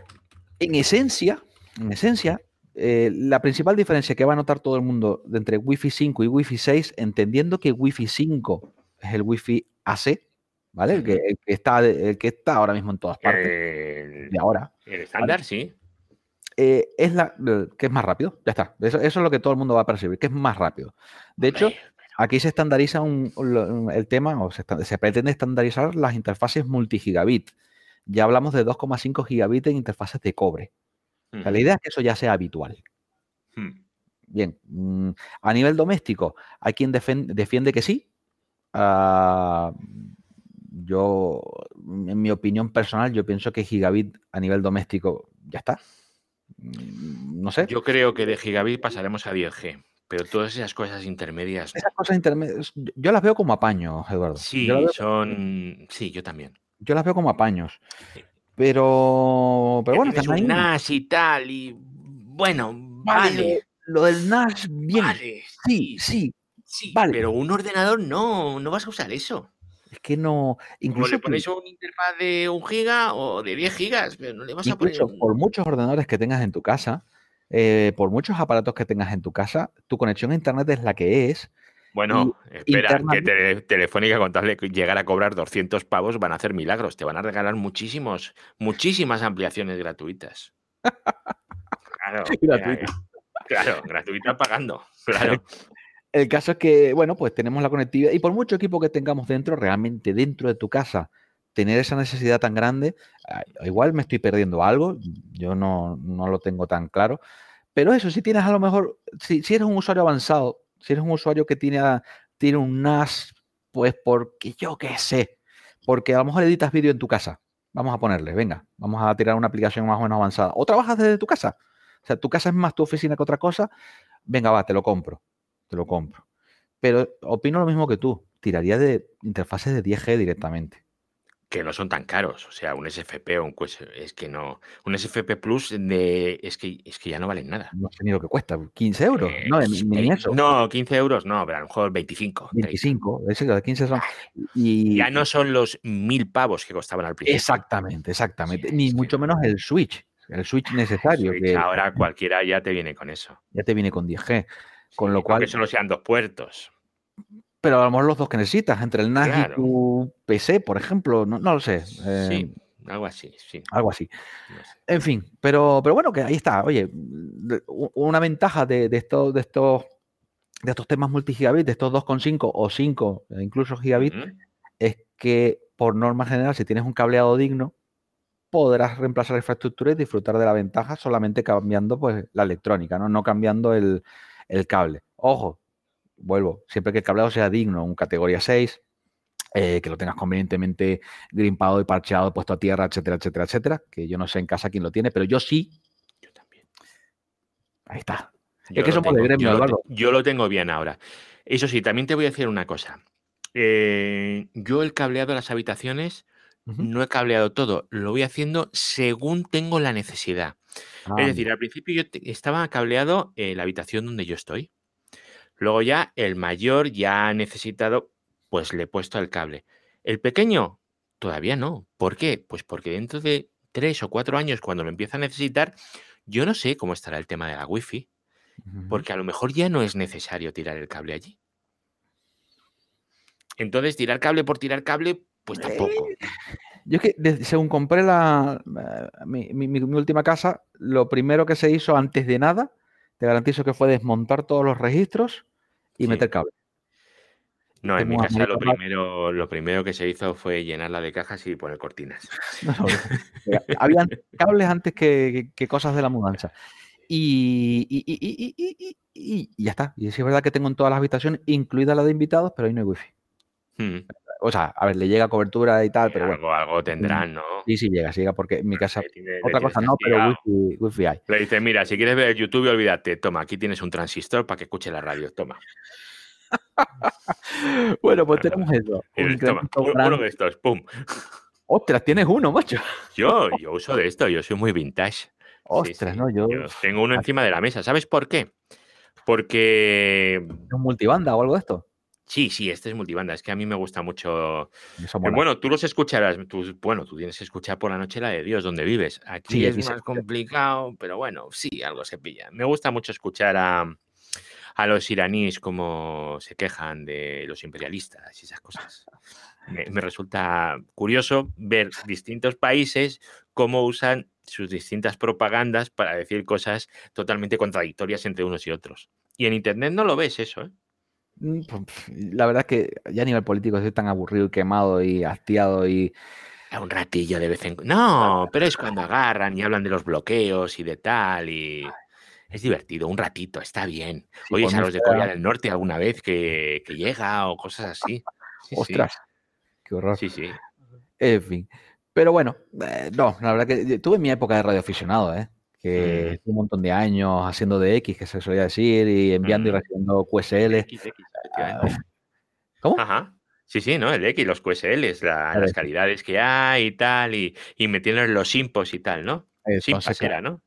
en esencia, en esencia, eh, la principal diferencia que va a notar todo el mundo entre Wi-Fi 5 y Wi-Fi 6, entendiendo que Wi-Fi 5 es el Wi-Fi AC, ¿vale? El que, está, el que está ahora mismo en todas partes. de ahora. El estándar, sí. Eh, es la que es más rápido. Ya está. Eso, es lo que todo el mundo va a percibir, que es más rápido. De hecho, aquí se estandariza el tema, o se, pretende estandarizar las interfaces multigigabit. Ya hablamos de 2,5 gigabit en interfaces de cobre. la idea es que eso ya sea habitual. Hmm. Bien, mm, a nivel doméstico, hay quien defiende que sí. Ah, Yo, en mi opinión personal, yo pienso que gigabit a nivel doméstico ya está. Mm, no sé. Yo creo que de gigabit pasaremos a 10G. Pero todas esas cosas intermedias. Esas cosas intermedias, yo las veo como apaños, Eduardo. Sí, son. Sí, yo también. Yo las veo como apaños. Pero. Pero bueno, un NAS y tal. Y bueno, vale. Lo, del NAS, bien. sí, sí. Sí, vale. pero un ordenador no, no vas a usar eso. Es que no. Incluso. le pones un interfaz de un giga o de 10 gigas, pero no le vas a poner. Por muchos ordenadores que tengas en tu casa, eh, por muchos aparatos que tengas en tu casa, tu conexión a Internet es la que es. Bueno, espera, que Telefónica con tal de llegar a cobrar 200 pavos van a hacer milagros. Te van a regalar muchísimos, muchísimas ampliaciones gratuitas. Claro, gratuita. claro, gratuita pagando. Claro. El caso es que, bueno, pues tenemos la conectividad y por mucho equipo que tengamos dentro, realmente dentro de tu casa, tener esa necesidad tan grande, igual me estoy perdiendo algo, yo no, no lo tengo tan claro, pero eso, si tienes a lo mejor, si, si eres un usuario avanzado, si eres un usuario que tiene, tiene un NAS, pues porque yo qué sé, porque a lo mejor editas vídeo en tu casa, vamos a ponerle, venga, vamos a tirar una aplicación más o menos avanzada, o trabajas desde tu casa, o sea, tu casa es más tu oficina que otra cosa, venga, va, te lo compro, te lo compro. Pero opino lo mismo que tú, tiraría de interfaces de 10G directamente que no son tan caros. O sea, un SFP o un es que no. Un SFP Plus de, es que es que ya no valen nada. No sé ni lo que cuesta, 15 euros. Eh, no, ni, eso. No, 15 euros no, pero a lo mejor 25. 25, ese de 15 son. Y, ya no son los mil pavos que costaban al principio. Exactamente, exactamente. ni mucho menos el Switch. El Switch necesario. que, ahora cualquiera ya te viene con eso. Ya te viene con 10G. Con lo cual. Que solo sean dos puertos pero a lo mejor los dos que necesitas, entre el NAS y tu PC, por ejemplo, no, lo sé. sí, eh, algo así, sí. Algo así. En fin, pero, pero bueno, que ahí está. Oye, una ventaja de, estos, de estos de estos temas multigigabit, de estos 2,5 o 5, e incluso gigabit, es que por norma general, si tienes un cableado digno, podrás reemplazar la infraestructura y disfrutar de la ventaja solamente cambiando pues, la electrónica, no, no cambiando el, el cable. Ojo, vuelvo, siempre que el cableado sea digno, un categoría 6, eh, que lo tengas convenientemente grimpado y parcheado, puesto a tierra, etcétera, etcétera, etcétera, que yo no sé en casa quién lo tiene, pero yo sí. Yo también. Ahí está. es que somos de gremio, yo Lo yo lo tengo bien ahora. Eso sí, también te voy a decir una cosa. Eh, yo el cableado de las habitaciones no he cableado todo, lo voy haciendo según tengo la necesidad. Es decir, al principio yo estaba cableado en la habitación donde yo estoy. Luego ya el mayor ya ha necesitado, pues le he puesto el cable. El pequeño todavía no. ¿Por qué? Pues porque dentro de tres o cuatro años, cuando lo empieza a necesitar, yo no sé cómo estará el tema de la wifi, porque a lo mejor ya no es necesario tirar el cable allí. Entonces, tirar cable por tirar cable, pues tampoco. Yo es que según compré la, eh, mi, última casa, lo primero que se hizo antes de nada te garantizo que fue desmontar todos los registros y meter cable. No, en mi casa lo primero, lo primero que se hizo fue llenarla de cajas y poner cortinas. habían cables antes que, cosas de la mudanza. Y, ya está. Y es verdad que tengo en todas las habitaciones, incluida la de invitados, pero ahí no hay wifi. Hmm. O sea, a ver, le llega cobertura y tal, pero algo, bueno. Algo tendrán, ¿no? Sí, sí llega, sí llega, porque en mi casa. otra cosa no, pero wifi, hay. Le dice, mira, si quieres ver YouTube, olvídate, toma, aquí tienes un transistor para que escuche la radio, toma. bueno, pues tenemos eso. uno de estos, pum. Ostras, tienes uno, macho. Yo, yo uso de esto, yo soy muy vintage. Ostras, no, yo... Tengo uno encima de la mesa. ¿Sabes por qué? Porque. ¿Un multibanda o algo de esto? Sí, sí, este es multibanda. Es que a mí me gusta mucho. bueno, tú los escucharás. bueno, tú tienes que escuchar por la noche la de Dios donde vives. Aquí es más complicado, pero bueno, sí, algo se pilla. Me gusta mucho escuchar a, a los iraníes como se quejan de los imperialistas y esas cosas. Me, resulta curioso ver distintos países cómo usan sus distintas propagandas para decir cosas totalmente contradictorias entre unos y otros. Y en Internet no lo ves eso, ¿eh? Mm, la verdad es que ya a nivel político estoy tan aburrido y quemado y hastiado y... Un ratillo de vez en cuando. No, pero es cuando agarran y hablan de los bloqueos y de tal y... Es divertido, un ratito, está bien. Oye, Oyes a los de Corea del Norte alguna vez que, llega o cosas así. Ostras. Qué horror. Sí, sí. En fin. Pero bueno, eh, no, la verdad que tuve mi época de radioaficionado, ¿eh? Que mm. un montón de años haciendo de X, que se solía decir, y enviando y mm. recibiendo QSL. Ah, ¿Cómo? Ajá. Sí, sí, ¿no? El X, los QSLs, las calidades que hay y tal, y, y metiendo los impos y tal, ¿no? Simpas era, ¿no?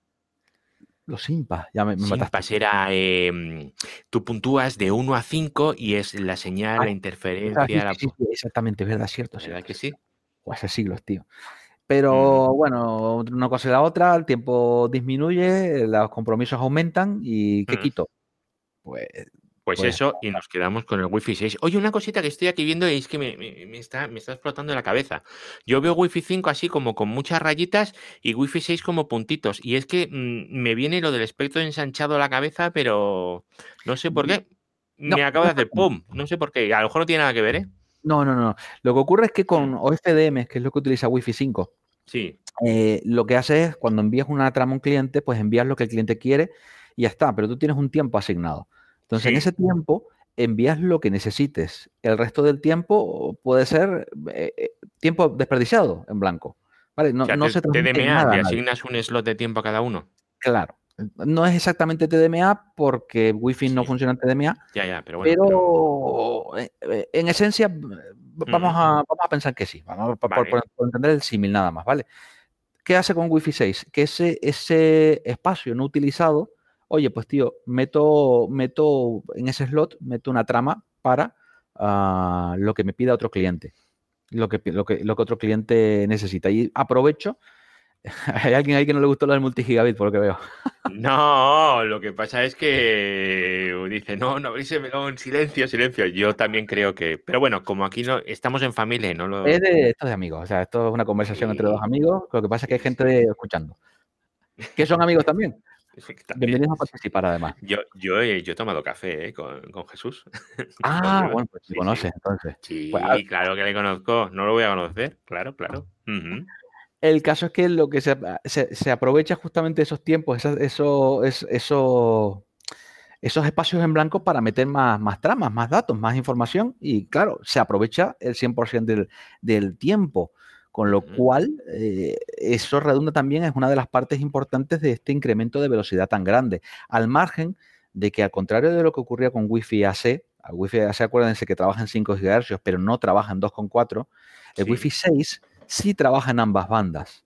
Los impas, ya me, me Simpas era, em, tú puntúas de 1 a 5 y es la señal, la interferencia. Sí, sí, exactamente, es verdad, cierto. ¿Verdad que sí? O hace siglos, tío. Pero bueno, una cosa y la otra, el tiempo disminuye, los compromisos aumentan y ¿qué quito? Pues pues, pues, eso, y nos quedamos con el Wi-Fi 6. Oye, una cosita que estoy aquí viendo y es que me, está, me está explotando la cabeza. Yo veo Wi-Fi 5 así como con muchas rayitas y Wi-Fi 6 como puntitos. Y es que mm, me viene lo del espectro ensanchado a la cabeza, pero no sé por mm, qué. Me acaba de hacer ¡pum! No sé por qué. A lo mejor no tiene nada que ver, ¿eh? No, no, no. Lo que ocurre es que con OFDM, que es lo que utiliza Wi-Fi 5, sí. Eh, lo que hace es cuando envías una trama a un cliente, pues envías lo que el cliente quiere y ya está, pero tú tienes un tiempo asignado. Entonces, en ese tiempo envías lo que necesites. El resto del tiempo puede ser eh, eh, tiempo desperdiciado en blanco. ¿Vale? No, no se TDMA, ¿te asignas un slot de tiempo a cada uno? Claro. No es exactamente TDMA porque Wi-Fi no funciona en TDMA. Ya, ya, pero bueno. Pero, en esencia, vamos, a, vamos a pensar que sí. Vamos por, entender el símil nada más, ¿vale? ¿Qué hace con Wi-Fi 6? Que ese, ese espacio no utilizado oye, pues tío, meto, meto en ese slot, meto una trama para ah, lo que me pida otro cliente, lo que, lo, que, lo que otro cliente necesita. Y aprovecho. Hay alguien ahí que no le gustó lo del multigigabit, por lo que veo. No, lo que pasa es que dice, no, no abrirse en silencio, silencio. Yo también creo que. Pero bueno, como aquí no estamos en familia, no lo. Es de, esto de amigos, o sea, esto es una conversación entre dos amigos. Lo que pasa es que hay gente escuchando. Que son amigos también. Bienvenidos a participar, además. Yo, yo, he, yo he tomado café eh, con, con, Jesús. Ah, bueno, pues sí, conoces entonces. Sí, pues, claro que le conozco. No lo voy a conocer, claro, claro. El caso es que lo que se, se, se aprovecha justamente esos tiempos, esos, esos, esos, esos espacios en blanco para meter más, más tramas, más datos, más información y claro, se aprovecha el 100% del, del tiempo. Con lo cual, eh, eso redunda también, es una de las partes importantes de este incremento de velocidad tan grande. Al margen de que, al contrario de lo que ocurría con Wi-Fi AC, Wi-Fi AC, acuérdense que trabaja en 5 GHz, pero no trabaja en 2,4, el Wi-Fi 6 sí trabaja en ambas bandas.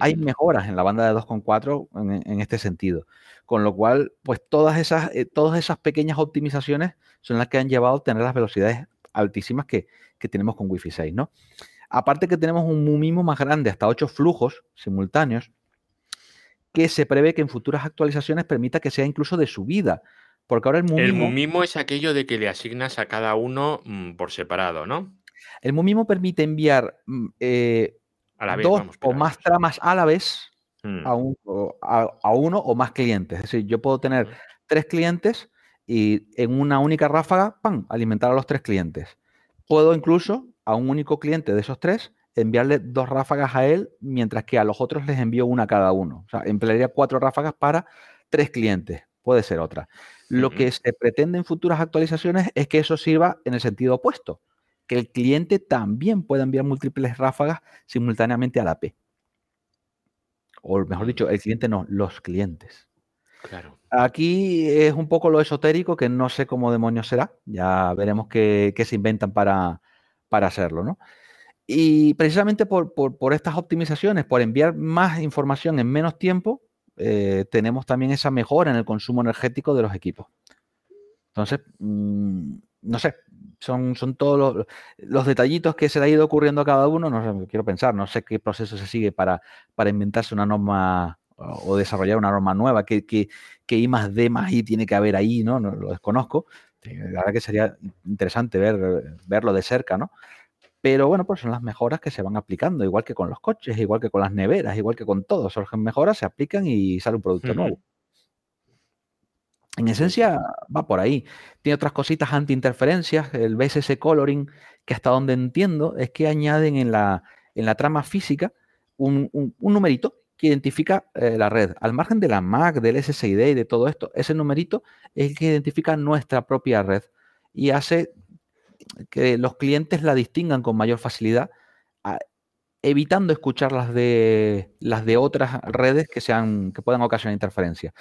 hay mm. mejoras en la banda de 2,4 en, este sentido. Con lo cual, pues todas esas, eh, todas esas pequeñas optimizaciones son las que han llevado a tener las velocidades altísimas que, que tenemos con Wi-Fi 6, ¿no? Aparte que tenemos un MUMIMO más grande, hasta 8 flujos simultáneos, que se prevé que en futuras actualizaciones permita que sea incluso de subida. Porque ahora el MUMIMO... El MUMIMO es aquello de que le asignas a cada uno mm, por separado, ¿no? El MUMIMO permite enviar mm, eh, dos o más tramas a la vez mm. a, uno o más clientes. Es decir, yo puedo tener tres clientes y en una única ráfaga, ¡pam!, alimentar a los tres clientes. Puedo incluso a un único cliente de esos tres, enviarle dos ráfagas a él, mientras que a los otros les envío una cada uno. O sea, emplearía cuatro ráfagas para tres clientes. Puede ser otra. Lo que se pretende en futuras actualizaciones es que eso sirva en el sentido opuesto, que el cliente también pueda enviar múltiples ráfagas simultáneamente a la P. O mejor dicho, el cliente no, los clientes. Claro. Aquí es un poco lo esotérico, que no sé cómo demonios será. Ya veremos qué se inventan para, para hacerlo, ¿no? Y precisamente por, estas optimizaciones, por enviar más información en menos tiempo, eh, tenemos también esa mejora en el consumo energético de los equipos. Entonces, mm, no sé, son, son todos los, detallitos que se le ha ido ocurriendo a cada uno, no sé, quiero pensar, no sé qué proceso se sigue para, para inventarse una norma o desarrollar una norma nueva, que, que, que I más D más I tiene que haber ahí, ¿no? no lo desconozco, la verdad que sería interesante ver, verlo de cerca, ¿no? Pero bueno, pues son las mejoras que se van aplicando, igual que con los coches, igual que con las neveras, igual que con todo. Surgen mejoras, se aplican y sale un producto nuevo. En esencia va por ahí. Tiene otras cositas anti-interferencias, el BSS Coloring, que hasta donde entiendo es que añaden en la, en la trama física un, un, numerito que identifica eh, la red. Al margen de la MAC, del SSID y de todo esto, ese numerito es el que identifica nuestra propia red y hace que los clientes la distingan con mayor facilidad, evitando escuchar las de, las de otras redes que, sean, que puedan ocasionar interferencia.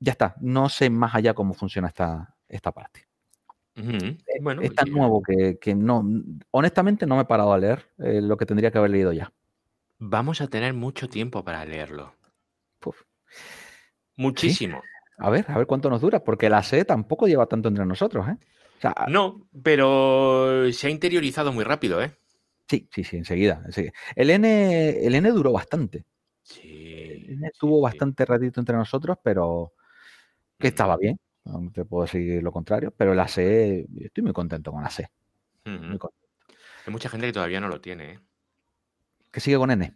Ya está, no sé más allá cómo funciona esta, esta parte. Eh, es tan nuevo que, no, honestamente no me he parado a leer eh, lo que tendría que haber leído ya. Vamos a tener mucho tiempo para leerlo. Muchísimo. A ver, a ver cuánto nos dura, porque la C tampoco lleva tanto entre nosotros, ¿eh? no, pero se ha interiorizado muy rápido, ¿eh? Sí, sí, sí, enseguida. El, N, el N duró bastante. Sí. El N estuvo bastante ratito entre nosotros, pero que estaba bien. No te puedo decir lo contrario, pero la C, estoy muy contento con la C. Hay mucha gente que todavía no lo tiene. ¿eh? Que sigue con N.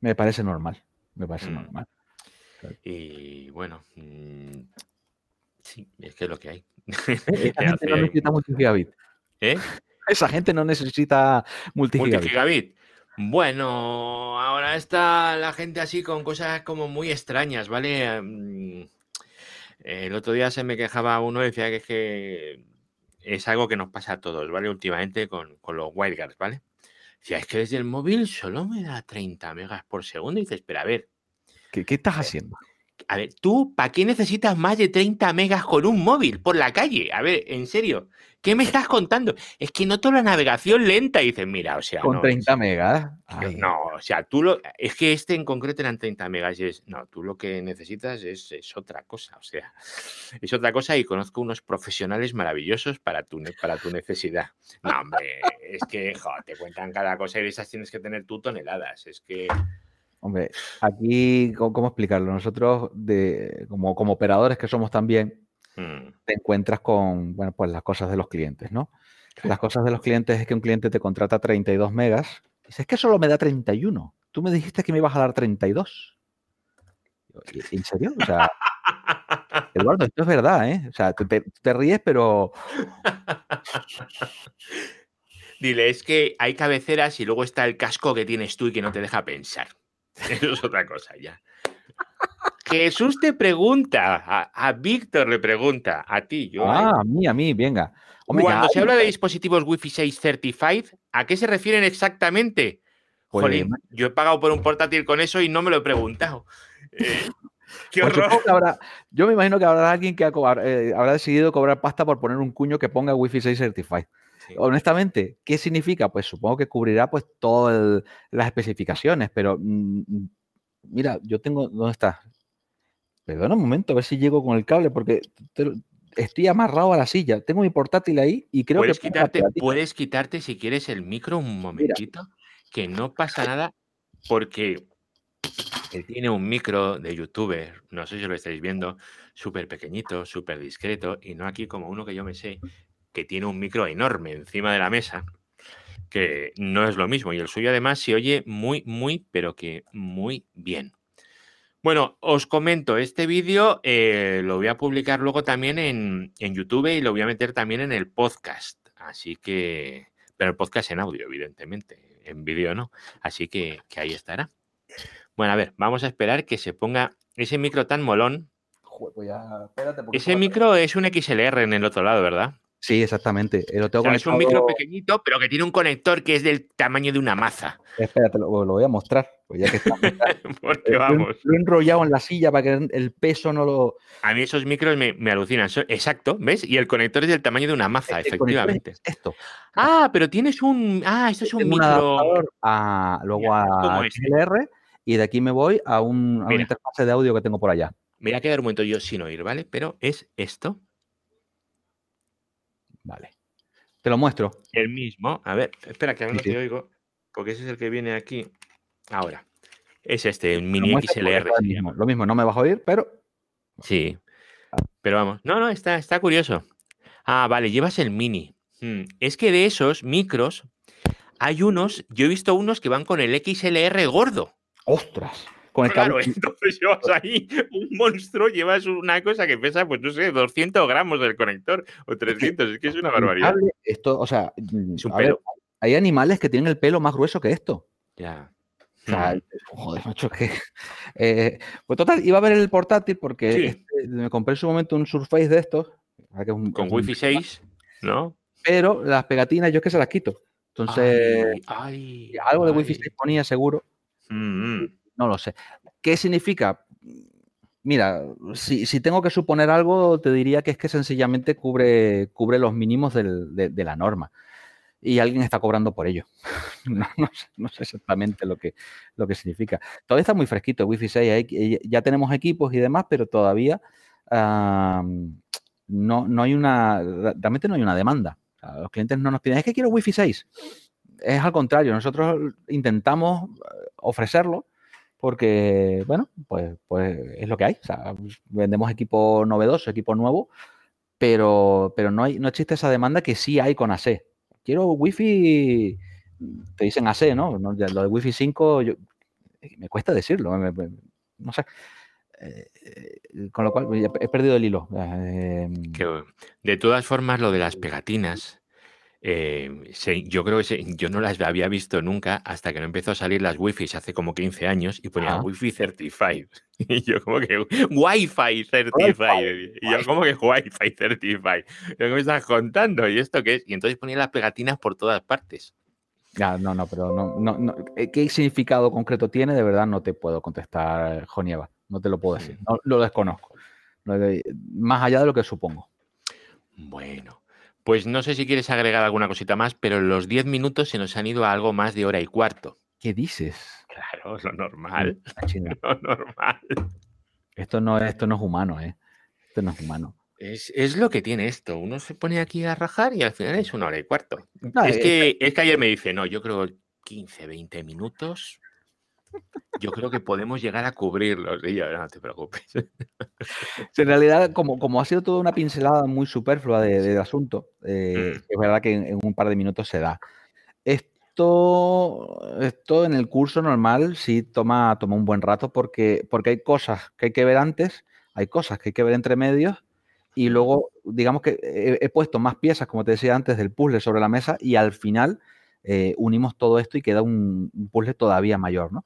Me parece normal. Me parece mm. normal. Y bueno, mm, sí, es que es lo que hay. Esa gente no necesita multigigabit. ¿Eh? Esa gente no necesita multigigabit. Bueno, ahora está la gente así con cosas como muy extrañas, ¿vale? Mm, el otro día se me quejaba uno y decía que es que es algo que nos pasa a todos, ¿vale? Últimamente con, con los wildcards, ¿vale? Decía, es que desde el móvil solo me da 30 megas por segundo. Y dices, espera, a ver. ¿Qué, qué estás haciendo? A ver, tú, ¿para qué necesitas más de 30 megas con un móvil por la calle? A ver, en serio, ¿qué me estás contando? Es que noto la navegación lenta y dices, mira, o sea. Con 30 megas. No, o sea, tú lo. Es que este en concreto eran 30 megas y es. No, tú lo que necesitas es, otra cosa, o sea, es otra cosa y conozco unos profesionales maravillosos para tu, para tu necesidad. No, hombre, es que, joder, te cuentan cada cosa y esas tienes que tener tú toneladas. Es que. Hombre, aquí, ¿cómo, explicarlo? Nosotros, de, como, como operadores que somos también, mm. te encuentras con, bueno, pues las cosas de los clientes, ¿no? Las cosas de los clientes es que un cliente te contrata 32 megas. Y dices, es que solo me da 31. Tú me dijiste que me ibas a dar 32. ¿En serio? O sea, Eduardo, esto es verdad, ¿eh? O sea, te, te ríes, pero... Dile, es que hay cabeceras y luego está el casco que tienes tú y que no te deja pensar. Eso es otra cosa ya. Jesús te pregunta, a, Víctor le pregunta, a ti, yo. Ah, a mí, a mí, venga. Cuando se habla de dispositivos Wi-Fi 6 Certified, ¿a qué se refieren exactamente? Pues yo he pagado por un portátil con eso y no me lo he preguntado. Eh, qué pues horror. Yo, me imagino que habrá alguien que eh, habrá decidido cobrar pasta por poner un cuño que ponga Wi-Fi 6 Certified. Honestamente, ¿qué significa? Pues supongo que cubrirá pues todas las especificaciones, pero mm, mm, mira, yo tengo, ¿dónde está? Perdona un momento, a ver si llego con el cable, porque estoy amarrado a la silla. Tengo mi portátil ahí y creo ¿Puedes que... Quitarte, puedes quitarte si quieres el micro un momentito, que no pasa nada, porque él tiene un micro de youtuber, no sé si lo estáis viendo, súper pequeñito, súper discreto, y no aquí como uno que yo me sé, que tiene un micro enorme encima de la mesa, que no es lo mismo. Y el suyo además se oye muy, muy, pero que muy bien. Bueno, os comento, este vídeo eh, lo voy a publicar luego también en, YouTube y lo voy a meter también en el podcast. Así que, pero el podcast en audio, evidentemente, en vídeo no. Así que, que ahí estará. Bueno, a ver, vamos a esperar que se ponga ese micro tan molón. Pues ese micro es un XLR en el otro lado, ¿verdad? Sí, exactamente. Eh, lo tengo Es un micro pequeñito, pero que tiene un conector que es del tamaño de una maza. Espérate, lo, voy a mostrar. Pues ya que Porque vamos. Lo he enrollado en la silla para que el peso no lo. A mí esos micros me, alucinan. Exacto, ¿ves? Y el conector es del tamaño de una maza, efectivamente. esto. Ah, pero tienes un. Ah, esto es un micro. a, luego a XLR y de aquí me voy a, un, a una interfase de audio que tengo por allá. Me voy a quedar un momento yo sin oír, ¿vale? Pero es esto. Vale. Te lo muestro. El mismo. A ver, espera que ahora no te oigo, porque ese es el que viene aquí. Ahora. Es este, el mini XLR. Lo mismo, no me vas a oír, pero. Sí. Pero vamos. No, no, está, está curioso. Ah, vale, llevas el mini. Hmm, es que de esos micros hay unos, yo he visto unos que van con el XLR gordo. ¡Ostras! Claro, entonces llevas ahí un monstruo, llevas una cosa que pesa, pues no sé, 200 gramos del conector o 300, es que es una barbaridad. Esto, o sea, hay animales que tienen el pelo más grueso que esto. Ya. O sea, joder, macho, que. Eh, pues total, iba a ver el portátil porque este, me compré en su momento un Surface de estos. Con Wi-Fi 6. ¿no? Pero las pegatinas yo es que se las quito. Entonces, algo de Wi-Fi 6 ponía seguro. Mm, mm. No lo sé. ¿Qué significa? Mira, si, tengo que suponer algo, te diría que es que sencillamente cubre, cubre los mínimos de, la norma. Y alguien está cobrando por ello. no, sé, exactamente lo que, lo que significa. Todavía está muy fresquito Wi-Fi 6. ya tenemos equipos y demás, pero todavía no, no hay una. Realmente no hay una demanda. los clientes no nos piden, es que quiero Wi-Fi 6. Es al contrario, nosotros intentamos eh, ofrecerlo porque, bueno, pues, pues es lo que hay. vendemos equipo novedoso, equipo nuevo, pero, pero no, hay, no existe esa demanda que sí hay con AC. Quiero Wi-Fi, te dicen AC, ¿no? Lo de Wi-Fi 5, me cuesta decirlo, no sé. Eh, eh, con lo cual he perdido el hilo. De todas formas, lo de las pegatinas, Em, yo creo que yo no las había visto nunca hasta que no empezó a salir las Wi-Fi hace como 15 años y ponía Wi-Fi Certified. Y yo como que Wi-Fi Certified. Y yo como que Wi-Fi Certified. ¿Qué me estás contando? ¿Y esto qué es? Y entonces ponía las pegatinas por todas partes. Ya, no, no, pero no, no, eh, ¿Qué significado concreto tiene? De verdad no te puedo contestar, Jonieva. No te lo puedo decir. No, lo desconozco. Más allá de lo que supongo. Bueno. Pues no sé si quieres agregar alguna cosita más, pero los 10 minutos se nos han ido a algo más de hora y cuarto. ¿Qué dices? Claro, lo normal. Lo normal. Esto no, esto no es humano, ¿eh? Esto no es humano. Es, lo que tiene esto. Uno se pone aquí a rajar y al final es una hora y cuarto. es, que, es que ayer me dice, no, yo creo 15, 20 minutos yo creo que podemos llegar a cubrirlos. Y yo, no te preocupes. en realidad, como, como ha sido toda una pincelada muy superflua del asunto, eh, mm. es verdad que en, un par de minutos se da. Esto, esto en el curso normal sí toma, toma un buen rato porque, porque hay cosas que hay que ver antes, hay cosas que hay que ver entre medios y luego, digamos que he, puesto más piezas, como te decía antes, del puzzle sobre la mesa y al final eh, unimos todo esto y queda un, puzzle todavía mayor, ¿no?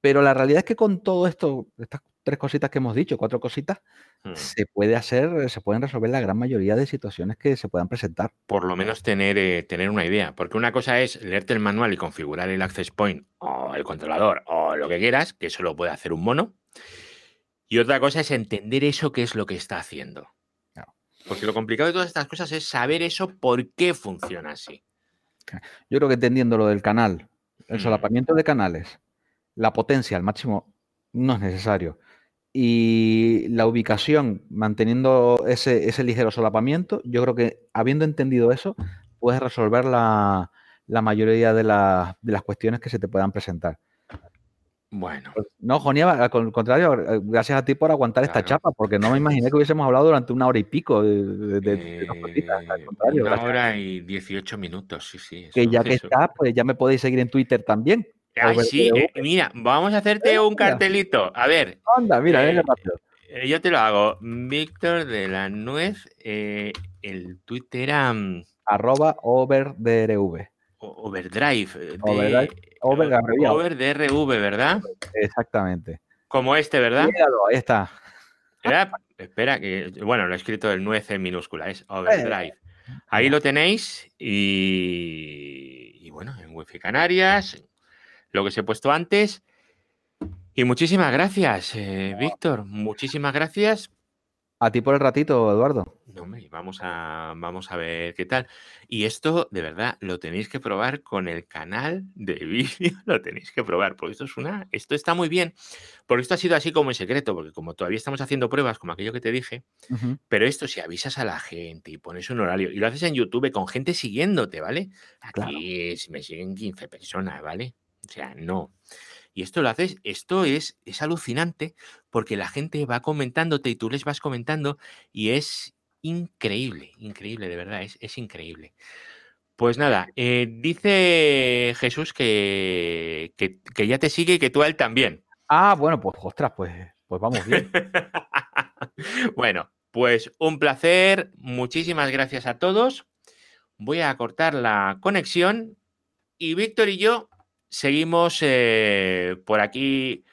Pero la realidad es que con todo esto, estas tres cositas que hemos dicho, cuatro cositas, hmm. se puede hacer, se pueden resolver la gran mayoría de situaciones que se puedan presentar. Por lo menos tener, eh, tener una idea, porque una cosa es leerte el manual y configurar el access point o el controlador o lo que quieras, que eso lo puede hacer un mono. Y otra cosa es entender eso que es lo que está haciendo. Porque lo complicado de todas estas cosas es saber eso por qué funciona así. Yo creo que entendiendo lo del canal, el solapamiento de canales, la potencia al máximo no es necesario. Y la ubicación, manteniendo ese, ese ligero solapamiento, yo creo que habiendo entendido eso, puedes resolver la, la mayoría de, de las cuestiones que se te puedan presentar. Bueno. Pues, no, Jonieva, al contrario, eh, gracias a ti por aguantar esta chapa, porque no me imaginé que hubiésemos hablado durante una hora y pico de, eh, Una hora y 18 minutos, sí, sí. Que ya que está, pues ya me podéis seguir en Twitter también. Ay, sí, eh, mira, vamos a hacerte un cartelito. A ver. Anda, mira, venga rápido. Yo te lo hago. Víctor de la Nuez, el Twitter era... Mm, Arroba overdrv. Overdrive. Overdrive Over, DRV, ¿verdad? Exactamente. Como este, ¿verdad? ahí está. espera, que bueno, lo he escrito el 9 en minúscula, es Overdrive. Eh. Ahí lo tenéis y, bueno, en Wi-Fi Canarias, lo que os he puesto antes. Y muchísimas gracias, eh, Víctor. Muchísimas gracias a ti por el ratito, Eduardo. No, vamos a, vamos a ver qué tal. Y esto, de verdad, lo tenéis que probar con el canal de vídeo, lo tenéis que probar, porque esto es una, esto está muy bien, porque esto ha sido así como en secreto, porque como todavía estamos haciendo pruebas, como aquello que te dije, pero esto si avisas a la gente y pones un horario, y lo haces en YouTube con gente siguiéndote, ¿vale? Aquí me siguen 15 personas, ¿vale? O sea, no. Y esto lo haces, esto es, es alucinante porque la gente va comentándote y tú les vas comentando y es increíble, increíble, de verdad, es, es increíble. Pues nada, eh, dice Jesús que, que, ya te sigue y que tú a él también. Ah, bueno, pues ostras, pues, pues vamos bien. bueno, pues un placer, muchísimas gracias a todos. Voy a cortar la conexión y Víctor y yo seguimos eh, por aquí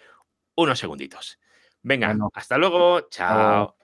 unos segunditos. Venga, hasta luego. Chao.